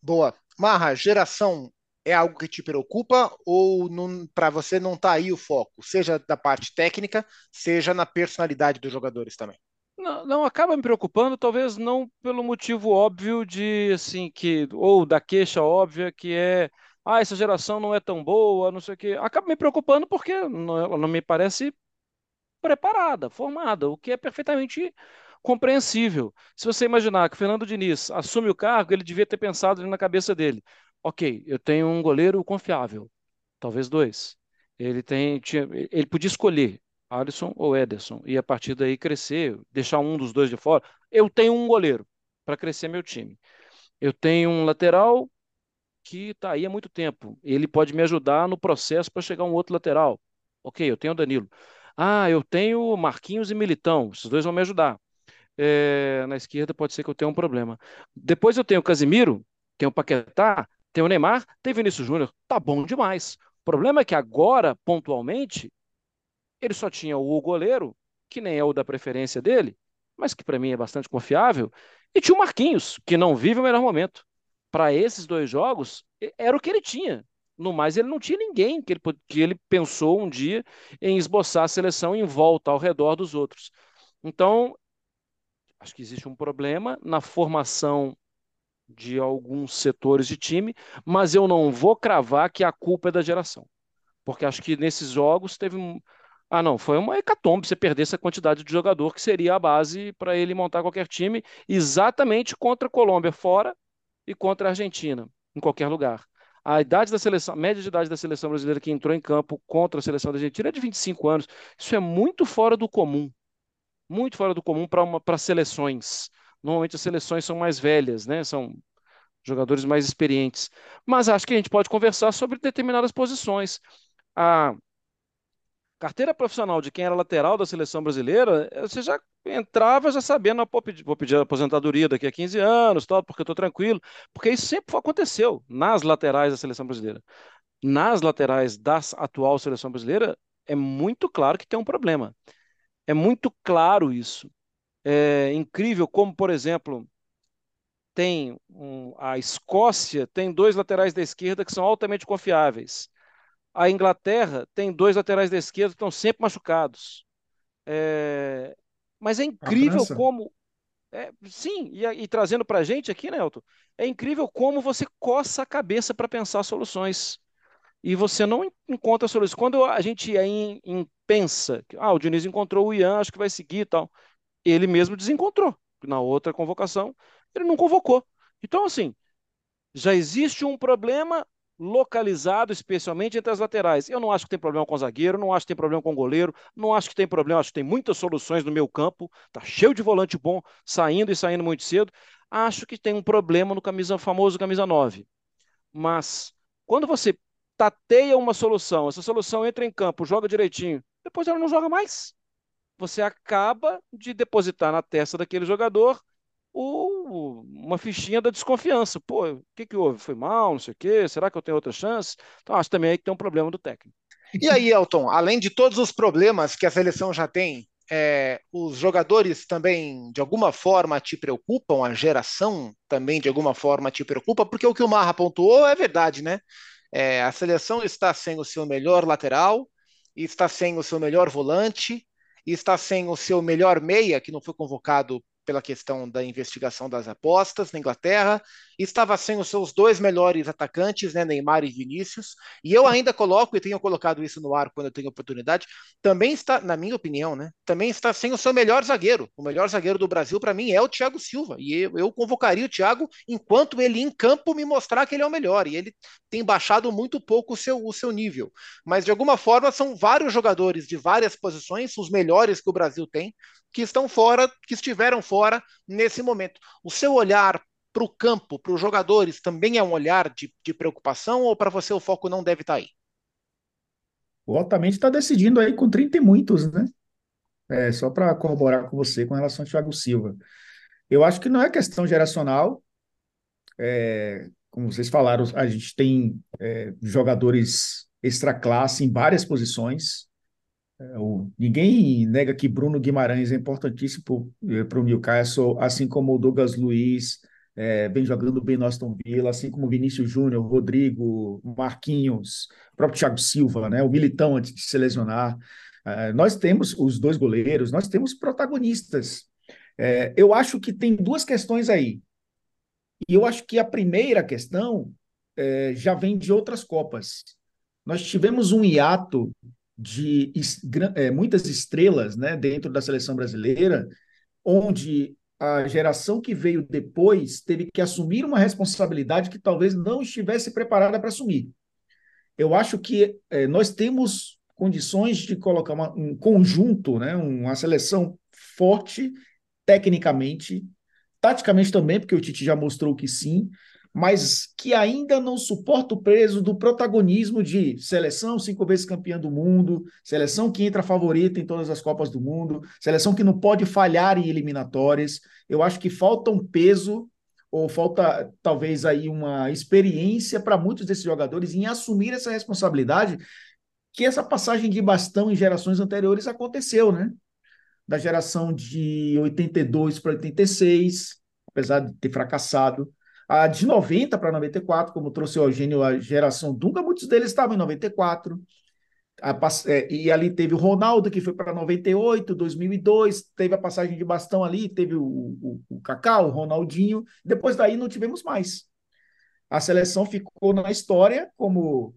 Boa. Marra, geração é algo que te preocupa ou para você não está aí o foco, seja da parte técnica, seja na personalidade dos jogadores também? Não, não, acaba me preocupando, talvez não pelo motivo óbvio de assim que ou da queixa óbvia que é ah, essa geração não é tão boa, não sei o quê. Acaba me preocupando porque não, ela não me parece preparada, formada, o que é perfeitamente compreensível. Se você imaginar que o Fernando Diniz assume o cargo, ele devia ter pensado na cabeça dele: ok, eu tenho um goleiro confiável, talvez dois. Ele tem, tinha, ele podia escolher Alisson ou Ederson e a partir daí crescer, deixar um dos dois de fora. Eu tenho um goleiro para crescer meu time. Eu tenho um lateral que está aí há muito tempo. Ele pode me ajudar no processo para chegar um outro lateral. Ok, eu tenho o Danilo. Ah, eu tenho Marquinhos e Militão. Esses dois vão me ajudar. É, na esquerda pode ser que eu tenha um problema. Depois eu tenho o Casimiro, tenho o Paquetá, tenho o Neymar, tem Vinícius Júnior. Tá bom demais. O problema é que agora, pontualmente, ele só tinha o goleiro, que nem é o da preferência dele, mas que para mim é bastante confiável, e tinha o Marquinhos, que não vive o melhor momento para esses dois jogos, era o que ele tinha. No mais, ele não tinha ninguém que ele, que ele pensou um dia em esboçar a seleção em volta, ao redor dos outros. Então, acho que existe um problema na formação de alguns setores de time, mas eu não vou cravar que a culpa é da geração. Porque acho que nesses jogos teve. Ah, não, foi uma hecatombe você perder essa quantidade de jogador que seria a base para ele montar qualquer time, exatamente contra a Colômbia fora e contra a Argentina, em qualquer lugar. A idade da seleção, a média de idade da seleção brasileira que entrou em campo contra a seleção da Argentina é de 25 anos. Isso é muito fora do comum. Muito fora do comum para seleções. Normalmente as seleções são mais velhas, né? São jogadores mais experientes. Mas acho que a gente pode conversar sobre determinadas posições. A carteira profissional de quem era lateral da seleção brasileira, você já entrava já sabendo, vou pedir, vou pedir aposentadoria daqui a 15 anos, tal, porque eu estou tranquilo, porque isso sempre aconteceu nas laterais da seleção brasileira. Nas laterais da atual seleção brasileira, é muito claro que tem um problema. É muito claro isso. É incrível como, por exemplo, tem um, a Escócia tem dois laterais da esquerda que são altamente confiáveis. A Inglaterra tem dois laterais da esquerda que estão sempre machucados. É, mas é incrível como. É, sim, e, e trazendo para a gente aqui, Nelton, é incrível como você coça a cabeça para pensar soluções. E você não encontra soluções. Quando a gente em, em pensa, ah, o Diniz encontrou o Ian, acho que vai seguir e tal. Ele mesmo desencontrou. Na outra convocação, ele não convocou. Então, assim, já existe um problema, localizado, especialmente entre as laterais. Eu não acho que tem problema com o zagueiro, não acho que tem problema com o goleiro, não acho que tem problema, acho que tem muitas soluções no meu campo, tá cheio de volante bom, saindo e saindo muito cedo. Acho que tem um problema no camisa famoso camisa 9. Mas quando você tateia uma solução, essa solução entra em campo, joga direitinho, depois ela não joga mais. você acaba de depositar na testa daquele jogador uma fichinha da desconfiança. Pô, o que, que houve? Foi mal, não sei o quê? Será que eu tenho outra chance? Então, acho também que tem um problema do técnico. E aí, Elton, além de todos os problemas que a seleção já tem, é, os jogadores também de alguma forma te preocupam, a geração também de alguma forma te preocupa, porque o que o Marra pontuou é verdade, né? É, a seleção está sem o seu melhor lateral, está sem o seu melhor volante, está sem o seu melhor meia, que não foi convocado pela questão da investigação das apostas na Inglaterra, estava sem os seus dois melhores atacantes, né, Neymar e Vinícius, e eu ainda coloco, e tenho colocado isso no ar quando eu tenho oportunidade, também está, na minha opinião, né, também está sem o seu melhor zagueiro. O melhor zagueiro do Brasil, para mim, é o Thiago Silva, e eu, eu convocaria o Thiago enquanto ele em campo me mostrar que ele é o melhor, e ele tem baixado muito pouco o seu, o seu nível. Mas, de alguma forma, são vários jogadores de várias posições, os melhores que o Brasil tem, que estão fora, que estiveram fora nesse momento. O seu olhar para o campo, para os jogadores, também é um olhar de, de preocupação ou para você o foco não deve estar tá aí? O Altamente está decidindo aí com 30 e muitos, né? É, só para corroborar com você com relação ao Thiago Silva. Eu acho que não é questão geracional. É, como vocês falaram, a gente tem é, jogadores extra classe em várias posições. É, ninguém nega que Bruno Guimarães é importantíssimo para o Newcastle, assim como o Douglas Luiz é, vem jogando bem no Aston Villa, assim como Vinícius Júnior, Rodrigo, Marquinhos, próprio Thiago Silva, né, o Militão antes de se lesionar. É, nós temos os dois goleiros, nós temos protagonistas. É, eu acho que tem duas questões aí. E eu acho que a primeira questão é, já vem de outras Copas. Nós tivemos um hiato de é, muitas estrelas né, dentro da seleção brasileira, onde a geração que veio depois teve que assumir uma responsabilidade que talvez não estivesse preparada para assumir. Eu acho que é, nós temos condições de colocar uma, um conjunto, né, uma seleção forte, tecnicamente, taticamente também, porque o Tite já mostrou que sim, mas que ainda não suporta o peso do protagonismo de seleção cinco vezes campeã do mundo, seleção que entra favorita em todas as Copas do Mundo, seleção que não pode falhar em eliminatórias. Eu acho que falta um peso ou falta talvez aí uma experiência para muitos desses jogadores em assumir essa responsabilidade que essa passagem de bastão em gerações anteriores aconteceu, né? Da geração de 82 para 86, apesar de ter fracassado, a de 90 para 94, como trouxe o Eugênio, a geração Dunga, muitos deles estavam em 94. A, é, e ali teve o Ronaldo, que foi para 98, 2002, teve a passagem de bastão ali, teve o, o, o Cacau, o Ronaldinho, depois daí não tivemos mais. A seleção ficou na história como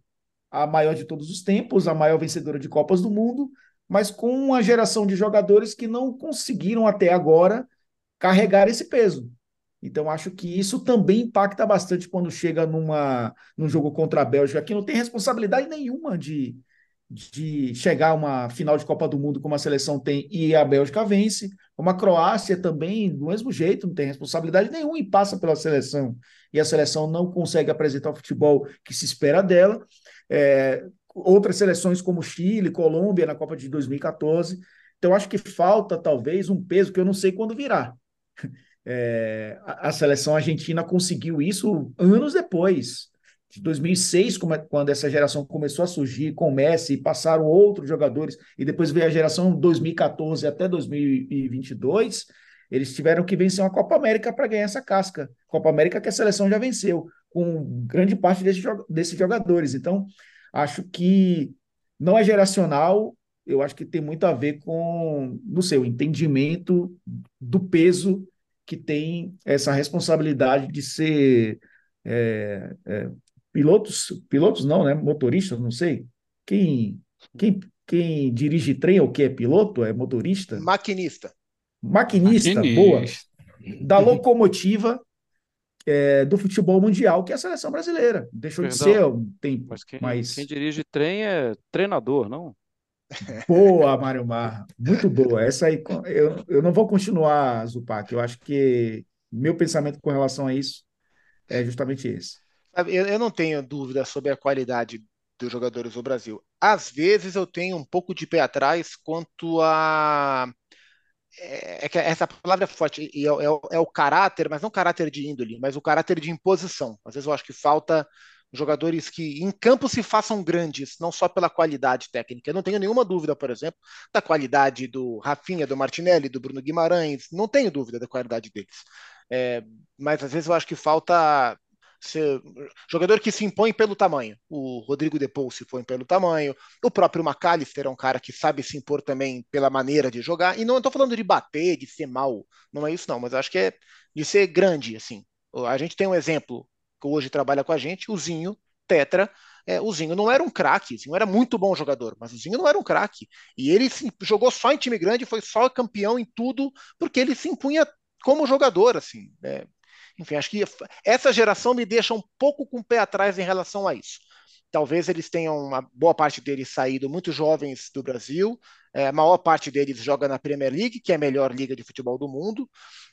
a maior de todos os tempos, a maior vencedora de Copas do Mundo, mas com uma geração de jogadores que não conseguiram até agora carregar esse peso. Então, acho que isso também impacta bastante quando chega numa, num jogo contra a Bélgica, que não tem responsabilidade nenhuma de, de chegar a uma final de Copa do Mundo como a seleção tem e a Bélgica vence. Como a Croácia também, do mesmo jeito, não tem responsabilidade nenhuma e passa pela seleção. E a seleção não consegue apresentar o futebol que se espera dela. É, outras seleções como Chile, Colômbia na Copa de 2014. Então, acho que falta talvez um peso que eu não sei quando virá. É, a, a, seleção argentina conseguiu isso anos depois. De 2006, como, é, quando essa geração começou a surgir com o Messi, passaram outros jogadores, e depois veio a geração 2014 até 2022, eles tiveram que vencer uma Copa América para ganhar essa casca. Copa América que a seleção já venceu, com grande parte desse, desses jogadores. Então, acho que não é geracional, eu acho que tem muito a ver com, no seu entendimento do peso que tem essa responsabilidade de ser é, é, pilotos, pilotos não, né? Motoristas, não sei. Quem, quem, quem dirige trem é o que é piloto? É motorista? Maquinista. Maquinista, Maquinista. boa. Da locomotiva é, do futebol mundial, que é a seleção brasileira. Deixou Perdão, de ser um tempo. Mas quem, mas quem dirige trem é treinador, não? Boa, Mário Mar, muito boa. Essa aí, eu, eu não vou continuar, Zupac. Eu acho que meu pensamento com relação a isso é justamente esse. Eu, não tenho dúvida sobre a qualidade dos jogadores do Brasil. Às vezes eu tenho um pouco de pé atrás quanto a é, é que essa palavra é forte, é, é, é, o caráter, mas não caráter de índole, mas o caráter de imposição. Às vezes eu acho que falta jogadores que em campo se façam grandes, não só pela qualidade técnica. Eu não tenho nenhuma dúvida, por exemplo, da qualidade do Rafinha, do Martinelli, do Bruno Guimarães, não tenho dúvida da qualidade deles. É, mas às vezes eu acho que falta ser, jogador que se impõe pelo tamanho. O Rodrigo Depou se impõe pelo tamanho. O próprio McAllister é um cara que sabe se impor também pela maneira de jogar. E não estou falando de bater, de ser mal, não é isso não, mas acho que é de ser grande, assim. A gente tem um exemplo hoje trabalha com a gente, o Zinho, Tetra. É, o Zinho não era um craque, Zinho era muito bom jogador, mas o Zinho não era um craque. E ele se, jogou só em time grande, foi só campeão em tudo, porque ele se impunha como jogador, assim. Né? Enfim, acho que essa geração me deixa um pouco com o pé atrás em relação a isso. Talvez eles tenham uma boa parte deles saído muito jovens do Brasil, é, a maior parte deles joga na Premier League, que é a melhor liga de futebol do mundo,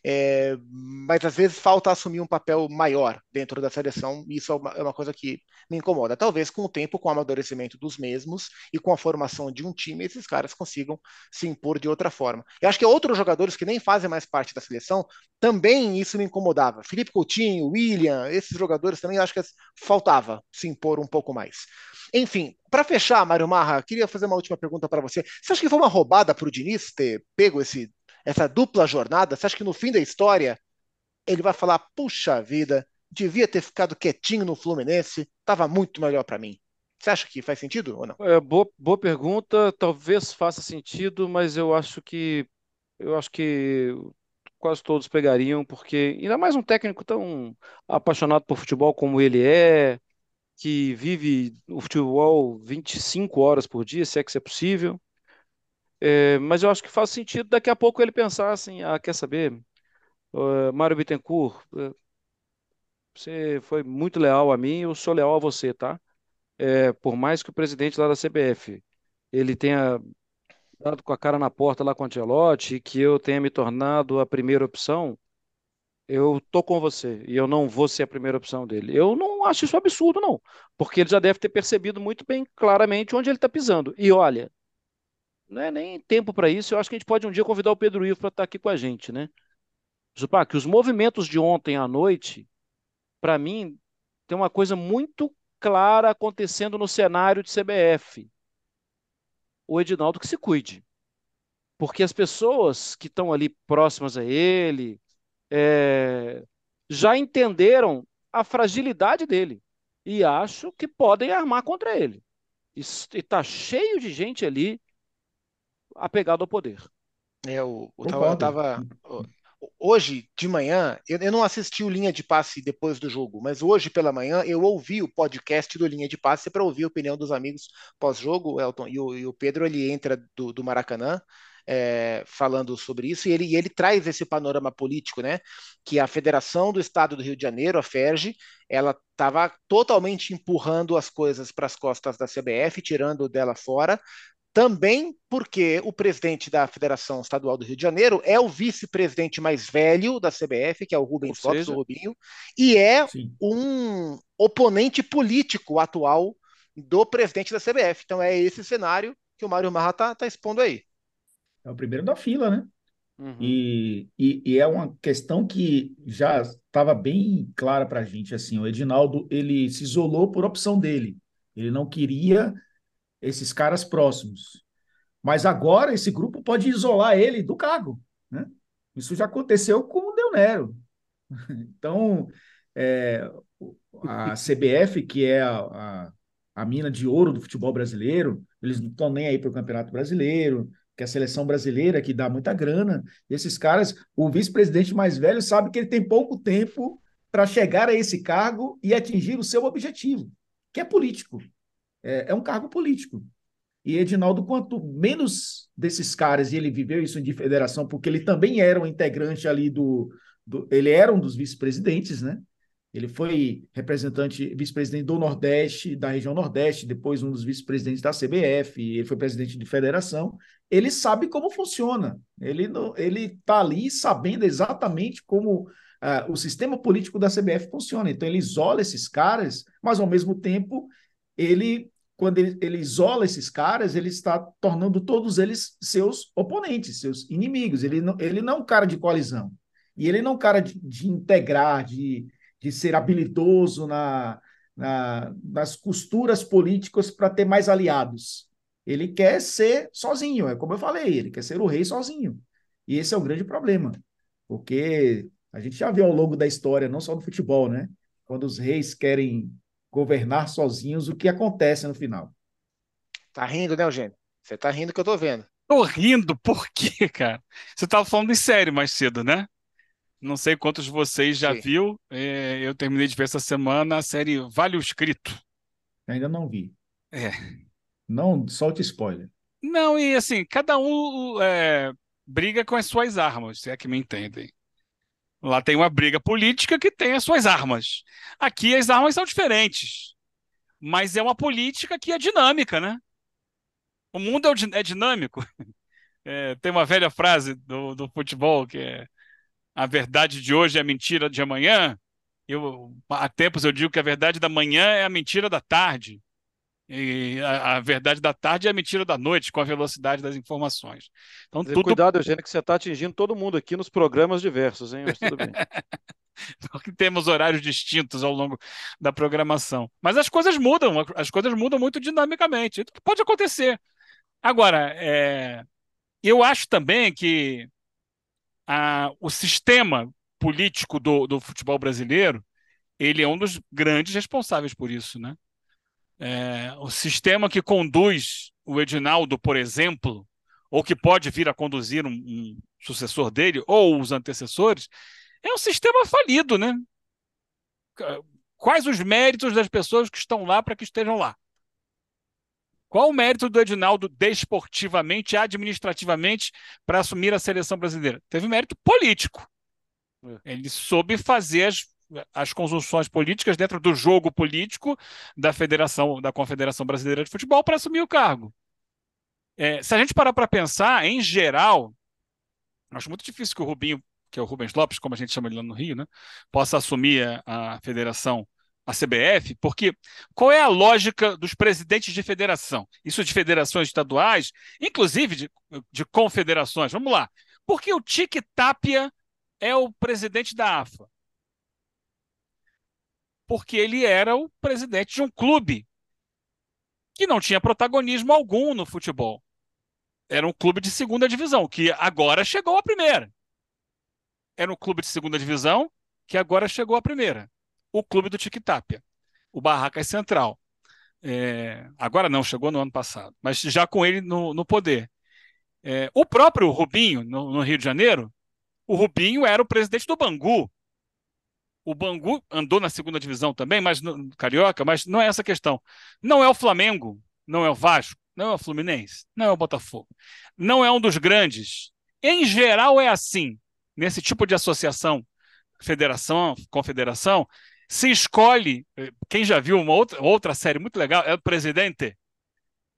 é, mas às vezes falta assumir um papel maior dentro da seleção, e isso é uma, é uma, coisa que me incomoda. Talvez com o tempo, com o amadurecimento dos mesmos e com a formação de um time, esses caras consigam se impor de outra forma. Eu acho que outros jogadores que nem fazem mais parte da seleção, também isso me incomodava. Felipe Coutinho, William, esses jogadores também acho que faltava se impor um pouco mais. Enfim, para fechar, Mário Marra, queria fazer uma última pergunta para você. Você acha que foi uma roubada para o Diniz ter pego esse, essa dupla jornada? Você acha que no fim da história ele vai falar: puxa vida, devia ter ficado quietinho no Fluminense, estava muito melhor para mim? Você acha que faz sentido ou não? É, boa, boa pergunta. Talvez faça sentido, mas eu acho que eu acho que quase todos pegariam, porque ainda mais um técnico tão apaixonado por futebol como ele é, que vive o futebol 25 horas por dia, se é que isso é possível. É, mas eu acho que faz sentido daqui a pouco ele pensar assim, ah, quer saber, uh, Mário Bittencourt, uh, você foi muito leal a mim, eu sou leal a você, tá? É, por mais que o presidente lá da CBF, ele tenha dado com a cara na porta lá com o Ancelotti, que eu tenha me tornado a primeira opção, eu tô com você e eu não vou ser a primeira opção dele. Eu não acho isso absurdo, não, porque ele já deve ter percebido muito bem claramente onde ele está pisando. E olha, não é nem tempo para isso. Eu acho que a gente pode um dia convidar o Pedro Ivo para estar tá aqui com a gente, né? Zupá, que os movimentos de ontem à noite, para mim, tem uma coisa muito clara acontecendo no cenário de CBF. O Edinaldo que se cuide. Porque as pessoas que estão ali próximas a ele, é, já entenderam a fragilidade dele e acho que podem armar contra ele. E está cheio de gente ali apegado ao poder. É, eu, eu tava, hoje de manhã, eu, eu, não assisti o Linha de Passe depois do jogo, mas hoje pela manhã eu ouvi o podcast do Linha de Passe para ouvir a opinião dos amigos pós-jogo, Elton, e o, e o Pedro ele entra do, do Maracanã é, falando sobre isso, e ele, e ele traz esse panorama político, né? Que a Federação do Estado do Rio de Janeiro, a FERJ, ela estava totalmente empurrando as coisas para as costas da CBF, tirando dela fora, também porque o presidente da Federação Estadual do Rio de Janeiro é o vice-presidente mais velho da CBF, que é o Rubens Lopes, o Rubinho, e é Sim. um oponente político atual do presidente da CBF. Então é esse cenário que o Mário Marra está tá expondo aí. É o primeiro da fila, né? Uhum. E, e, e, é uma questão que já estava bem clara para a gente. Assim, o Edinaldo ele se isolou por opção dele. Ele não queria esses caras próximos. Mas agora esse grupo pode isolar ele do cargo. Né? Isso já aconteceu com o Del Nero. Então, é, a CBF, que é a, a, a mina de ouro do futebol brasileiro, eles não estão nem aí para o Campeonato Brasileiro, que é a seleção brasileira, que dá muita grana. Esses caras, o vice-presidente mais velho sabe que ele tem pouco tempo para chegar a esse cargo e atingir o seu objetivo, que é político. É, é um cargo político. E Edinaldo, quanto menos desses caras, e ele viveu isso de federação, porque ele também era um integrante ali do. do ele era um dos vice-presidentes, né? Ele foi representante, vice-presidente do Nordeste, da região Nordeste, depois um dos vice-presidentes da CBF, ele foi presidente de federação. Ele sabe como funciona. Ele está ali sabendo exatamente como uh, o sistema político da CBF funciona. Então ele isola esses caras, mas ao mesmo tempo ele quando ele, ele isola esses caras, ele está tornando todos eles seus oponentes, seus inimigos. Ele não, ele não é um cara de coalizão. E ele não é um cara de, de integrar, de, de ser habilidoso na, na, nas costuras políticas para ter mais aliados. Ele quer ser sozinho, é como eu falei, ele quer ser o rei sozinho. E esse é o grande problema, porque a gente já viu ao longo da história, não só no futebol, né? Quando os reis querem governar sozinhos, o que acontece no final? Tá rindo, né, Eugênio? Você tá rindo que eu tô vendo. Tô rindo, por quê, cara? Você tava falando de série mais cedo, né? Não sei quantos de vocês já Sim. viu. É, eu terminei de ver essa semana a série Vale o Escrito. Ainda não vi. É. Não solte spoiler. Não, e assim, cada um é, briga com as suas armas, se é que me entendem. Lá tem uma briga política que tem as suas armas. Aqui as armas são diferentes. Mas é uma política que é dinâmica, né? O mundo é, é dinâmico. É, tem uma velha frase do, do futebol que é a verdade de hoje é a mentira de amanhã. Eu, há tempos eu digo que a verdade da manhã é a mentira da tarde. E a, a, verdade da tarde é a mentira da noite, com a velocidade das informações. Então, tudo... Cuidado, Eugênio, que você está atingindo todo mundo aqui nos programas diversos, hein? Mas tudo bem. Porque temos horários distintos ao longo da programação. Mas as coisas mudam, as coisas mudam muito dinamicamente. Pode acontecer. Agora, é... eu acho também que a... o sistema político do, do futebol brasileiro ele é um dos grandes responsáveis por isso, né? É, o sistema que conduz o Edinaldo, por exemplo, ou que pode vir a conduzir um, um sucessor dele, ou os antecessores, é um sistema falido, né? Quais os méritos das pessoas que estão lá para que estejam lá? Qual o mérito do Edinaldo desportivamente, administrativamente, para assumir a seleção brasileira? Teve mérito político. É. Ele soube fazer as as conjunções políticas dentro do jogo político da Federação, da Confederação Brasileira de Futebol para assumir o cargo. É, se a gente parar para pensar, em geral, acho muito difícil que o Rubinho, que é o Rubens Lopes, como a gente chama ele lá no Rio, né, possa assumir a, a federação, a CBF, porque qual é a lógica dos presidentes de federação? Isso de federações estaduais, inclusive de, de confederações. Vamos lá. Porque o Tique Tapia é o presidente da AFA porque ele era o presidente de um clube que não tinha protagonismo algum no futebol. Era um clube de segunda divisão, que agora chegou à primeira. Era um clube de segunda divisão que agora chegou à primeira. O clube do Tiquitapia, o Barracas Central. É, agora não, chegou no ano passado, mas já com ele no, no poder. É, o próprio Rubinho, no, no Rio de Janeiro, o Rubinho era o presidente do Bangu, o Bangu andou na segunda divisão também, mas no Carioca, mas não é essa questão. Não é o Flamengo, não é o Vasco, não é o Fluminense, não é o Botafogo. Não é um dos grandes. Em geral é assim. Nesse tipo de associação, federação, confederação, se escolhe. Eh, quem já viu uma outra, outra série muito legal é o Presidente,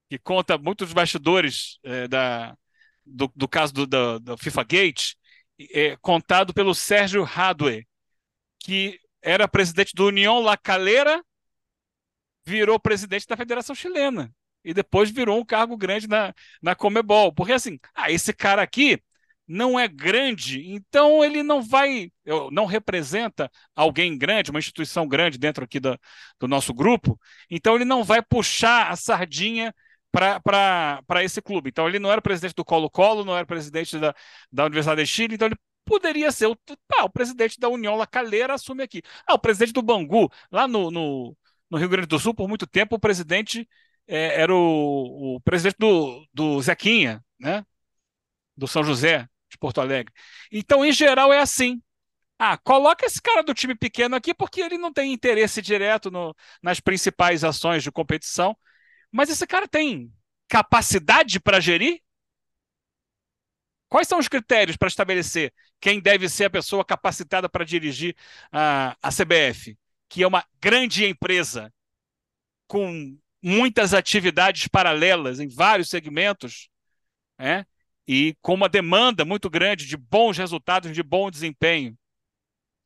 que conta muitos bastidores é, da, do, do, caso do, do, do FIFA Gate, é, contado pelo Sérgio Hadwe que era presidente do União La Calera, virou presidente da Federação Chilena. E depois virou um cargo grande na, na Comebol. Porque assim, ah, esse cara aqui não é grande, então ele não vai, não representa alguém grande, uma instituição grande dentro aqui do, do nosso grupo, então ele não vai puxar a sardinha para esse clube. Então ele não era presidente do Colo-Colo, não era presidente da, da Universidade de Chile, então ele poderia ser o, ah, o presidente da União Lacaleira assume aqui. Ah, o presidente do Bangu, lá no, no, no Rio Grande do Sul, por muito tempo, o presidente é, era o, o presidente do, do Zequinha, né? Do São José, de Porto Alegre. Então, em geral, é assim. Ah, coloca esse cara do time pequeno aqui porque ele não tem interesse direto no, nas principais ações de competição. Mas esse cara tem capacidade para gerir? Quais são os critérios para estabelecer quem deve ser a pessoa capacitada para dirigir a, a CBF? Que é uma grande empresa com muitas atividades paralelas em vários segmentos, né? E com uma demanda muito grande de bons resultados, de bom desempenho.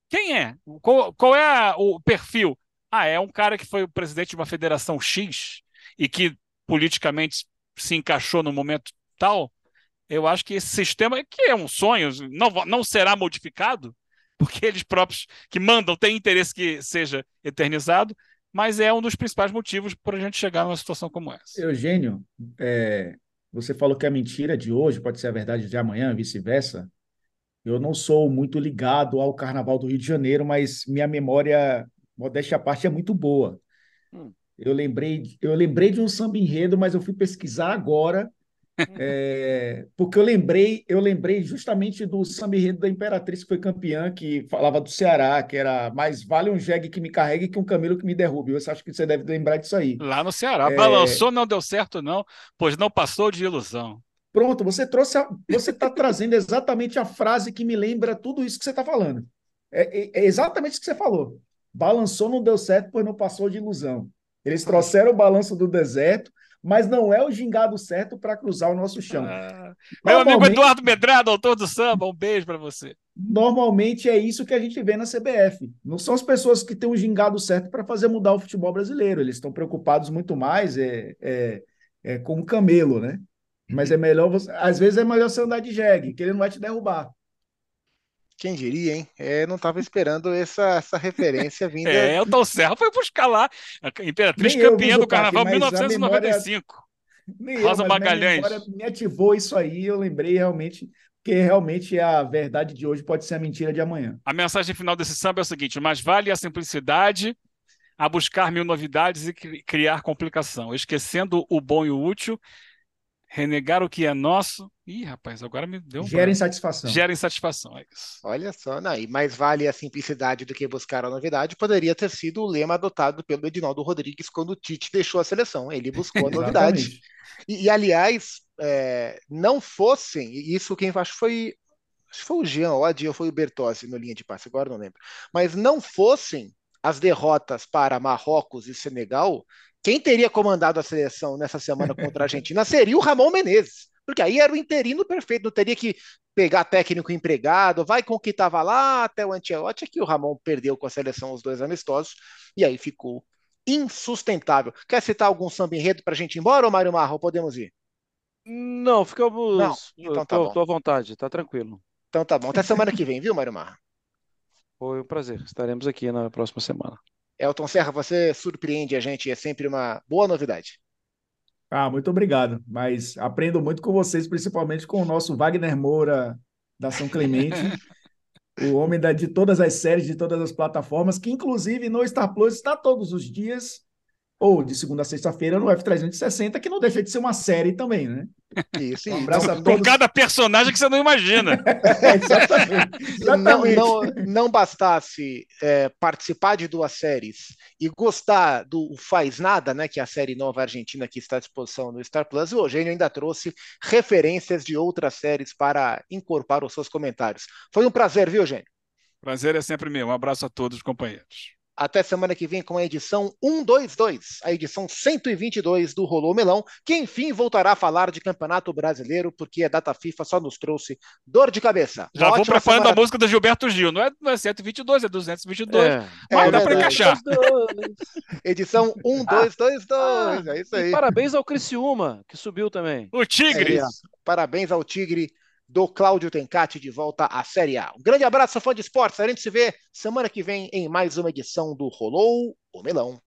Quem é? Qual, qual é a, o perfil? Ah, é um cara que foi o presidente de uma federação X e que politicamente se encaixou no momento tal, eu acho que esse sistema, que é um sonho, não, não será modificado, porque eles próprios que mandam têm interesse que seja eternizado, mas é um dos principais motivos para a gente chegar numa situação como essa. Eugênio, é, você falou que a mentira de hoje pode ser a verdade de amanhã, vice-versa. Eu não sou muito ligado ao Carnaval do Rio de Janeiro, mas minha memória, modéstia à parte, é muito boa. Hum. Eu lembrei, eu lembrei de um samba enredo, mas eu fui pesquisar agora é, porque eu lembrei, eu lembrei justamente do samba da Imperatriz, que foi campeã, que falava do Ceará, que era mais vale um jegue que me carregue que um camelo que me derrube. Eu acho que você deve lembrar disso aí. Lá no Ceará. É... Balançou, não deu certo, não, pois não passou de ilusão. Pronto, você trouxe, a, você está trazendo exatamente a frase que me lembra tudo isso que você está falando. É, é, é exatamente isso que você falou. Balançou, não deu certo, pois não passou de ilusão. Eles trouxeram o balanço do deserto, mas não é o gingado certo para cruzar o nosso chão. Ah, meu amigo Eduardo Medrado, autor do samba, um beijo para você. Normalmente é isso que a gente vê na CBF. Não são as pessoas que têm o gingado certo para fazer mudar o futebol brasileiro. Eles estão preocupados muito mais é, é, é, com o camelo, né? Mas é melhor você. Às vezes é melhor você andar de jegue, que ele não vai te derrubar. Quem diria, hein? É, não estava esperando essa, essa referência vinda. É, o Tom Serra foi buscar lá. A Imperatriz Nem campeã do Carnaval 1995. Nem Rosa eu, Magalhães. me ativou isso aí, eu lembrei realmente que realmente a verdade de hoje pode ser a mentira de amanhã. A mensagem final desse samba é o seguinte: mais vale a simplicidade a buscar mil novidades e criar complicação, esquecendo o bom e o útil renegar o que é nosso. Ih, rapaz, agora me deu um. Gera insatisfação. Gera insatisfação, é isso. Olha só, não, e mais vale a simplicidade do que buscar a novidade, poderia ter sido o lema adotado pelo Edinaldo Rodrigues quando o Tite deixou a seleção. Ele buscou a novidade. e, e, aliás, é, não fossem, isso quem acho foi. Acho que foi o Jean Oddi ou foi o Bertozzi no linha de passe, agora não lembro. Mas não fossem as derrotas para Marrocos e Senegal, quem teria comandado a seleção nessa semana contra a Argentina seria o Ramon Menezes, porque aí era o interino perfeito, não teria que pegar técnico empregado, vai com o que estava lá até o é que o Ramon perdeu com a seleção os dois amistosos, e aí ficou insustentável. Quer citar algum samba enredo para a gente ir embora, ou Mário Marro, podemos ir? Não, ficamos. Não, então tá tô, bom. tô à vontade, tá tranquilo. Então tá bom. Até semana que vem, viu, Mário Marro? Foi um prazer. Estaremos aqui na próxima semana. Elton Serra, você surpreende a gente, é sempre uma boa novidade. Ah, muito obrigado. Mas aprendo muito com vocês, principalmente com o nosso Wagner Moura da São Clemente, o homem da, de todas as séries, de todas as plataformas, que inclusive no Star Plus está todos os dias ou de segunda a sexta-feira no F360, que não deixa de ser uma série também, né? Isso, um abraço a todos. Com cada personagem que você não imagina. é, exatamente. exatamente. Não, não, não bastasse é, participar de duas séries e gostar do Faz Nada, né, que é a série nova argentina que está à disposição no Star Plus, o Eugênio ainda trouxe referências de outras séries para incorporar os seus comentários. Foi um prazer, viu, Eugênio? Prazer é sempre meu. Um abraço a todos, companheiros. Até semana que vem com a edição 122, a edição 122 do Rolô Melão, que enfim voltará a falar de Campeonato Brasileiro, porque a data FIFA só nos trouxe dor de cabeça. Já vou preparando semana... a música do Gilberto Gil, não é, não é 122, é 222, é, mas é, dá para encaixar. edição 1222, ah, é isso aí. parabéns ao Criciúma, que subiu também. O Tigre. É parabéns ao Tigre do Cláudio Tencati de volta à Série A. Um grande abraço, fã de esportes. A gente se vê semana que vem em mais uma edição do Rolou o Melão.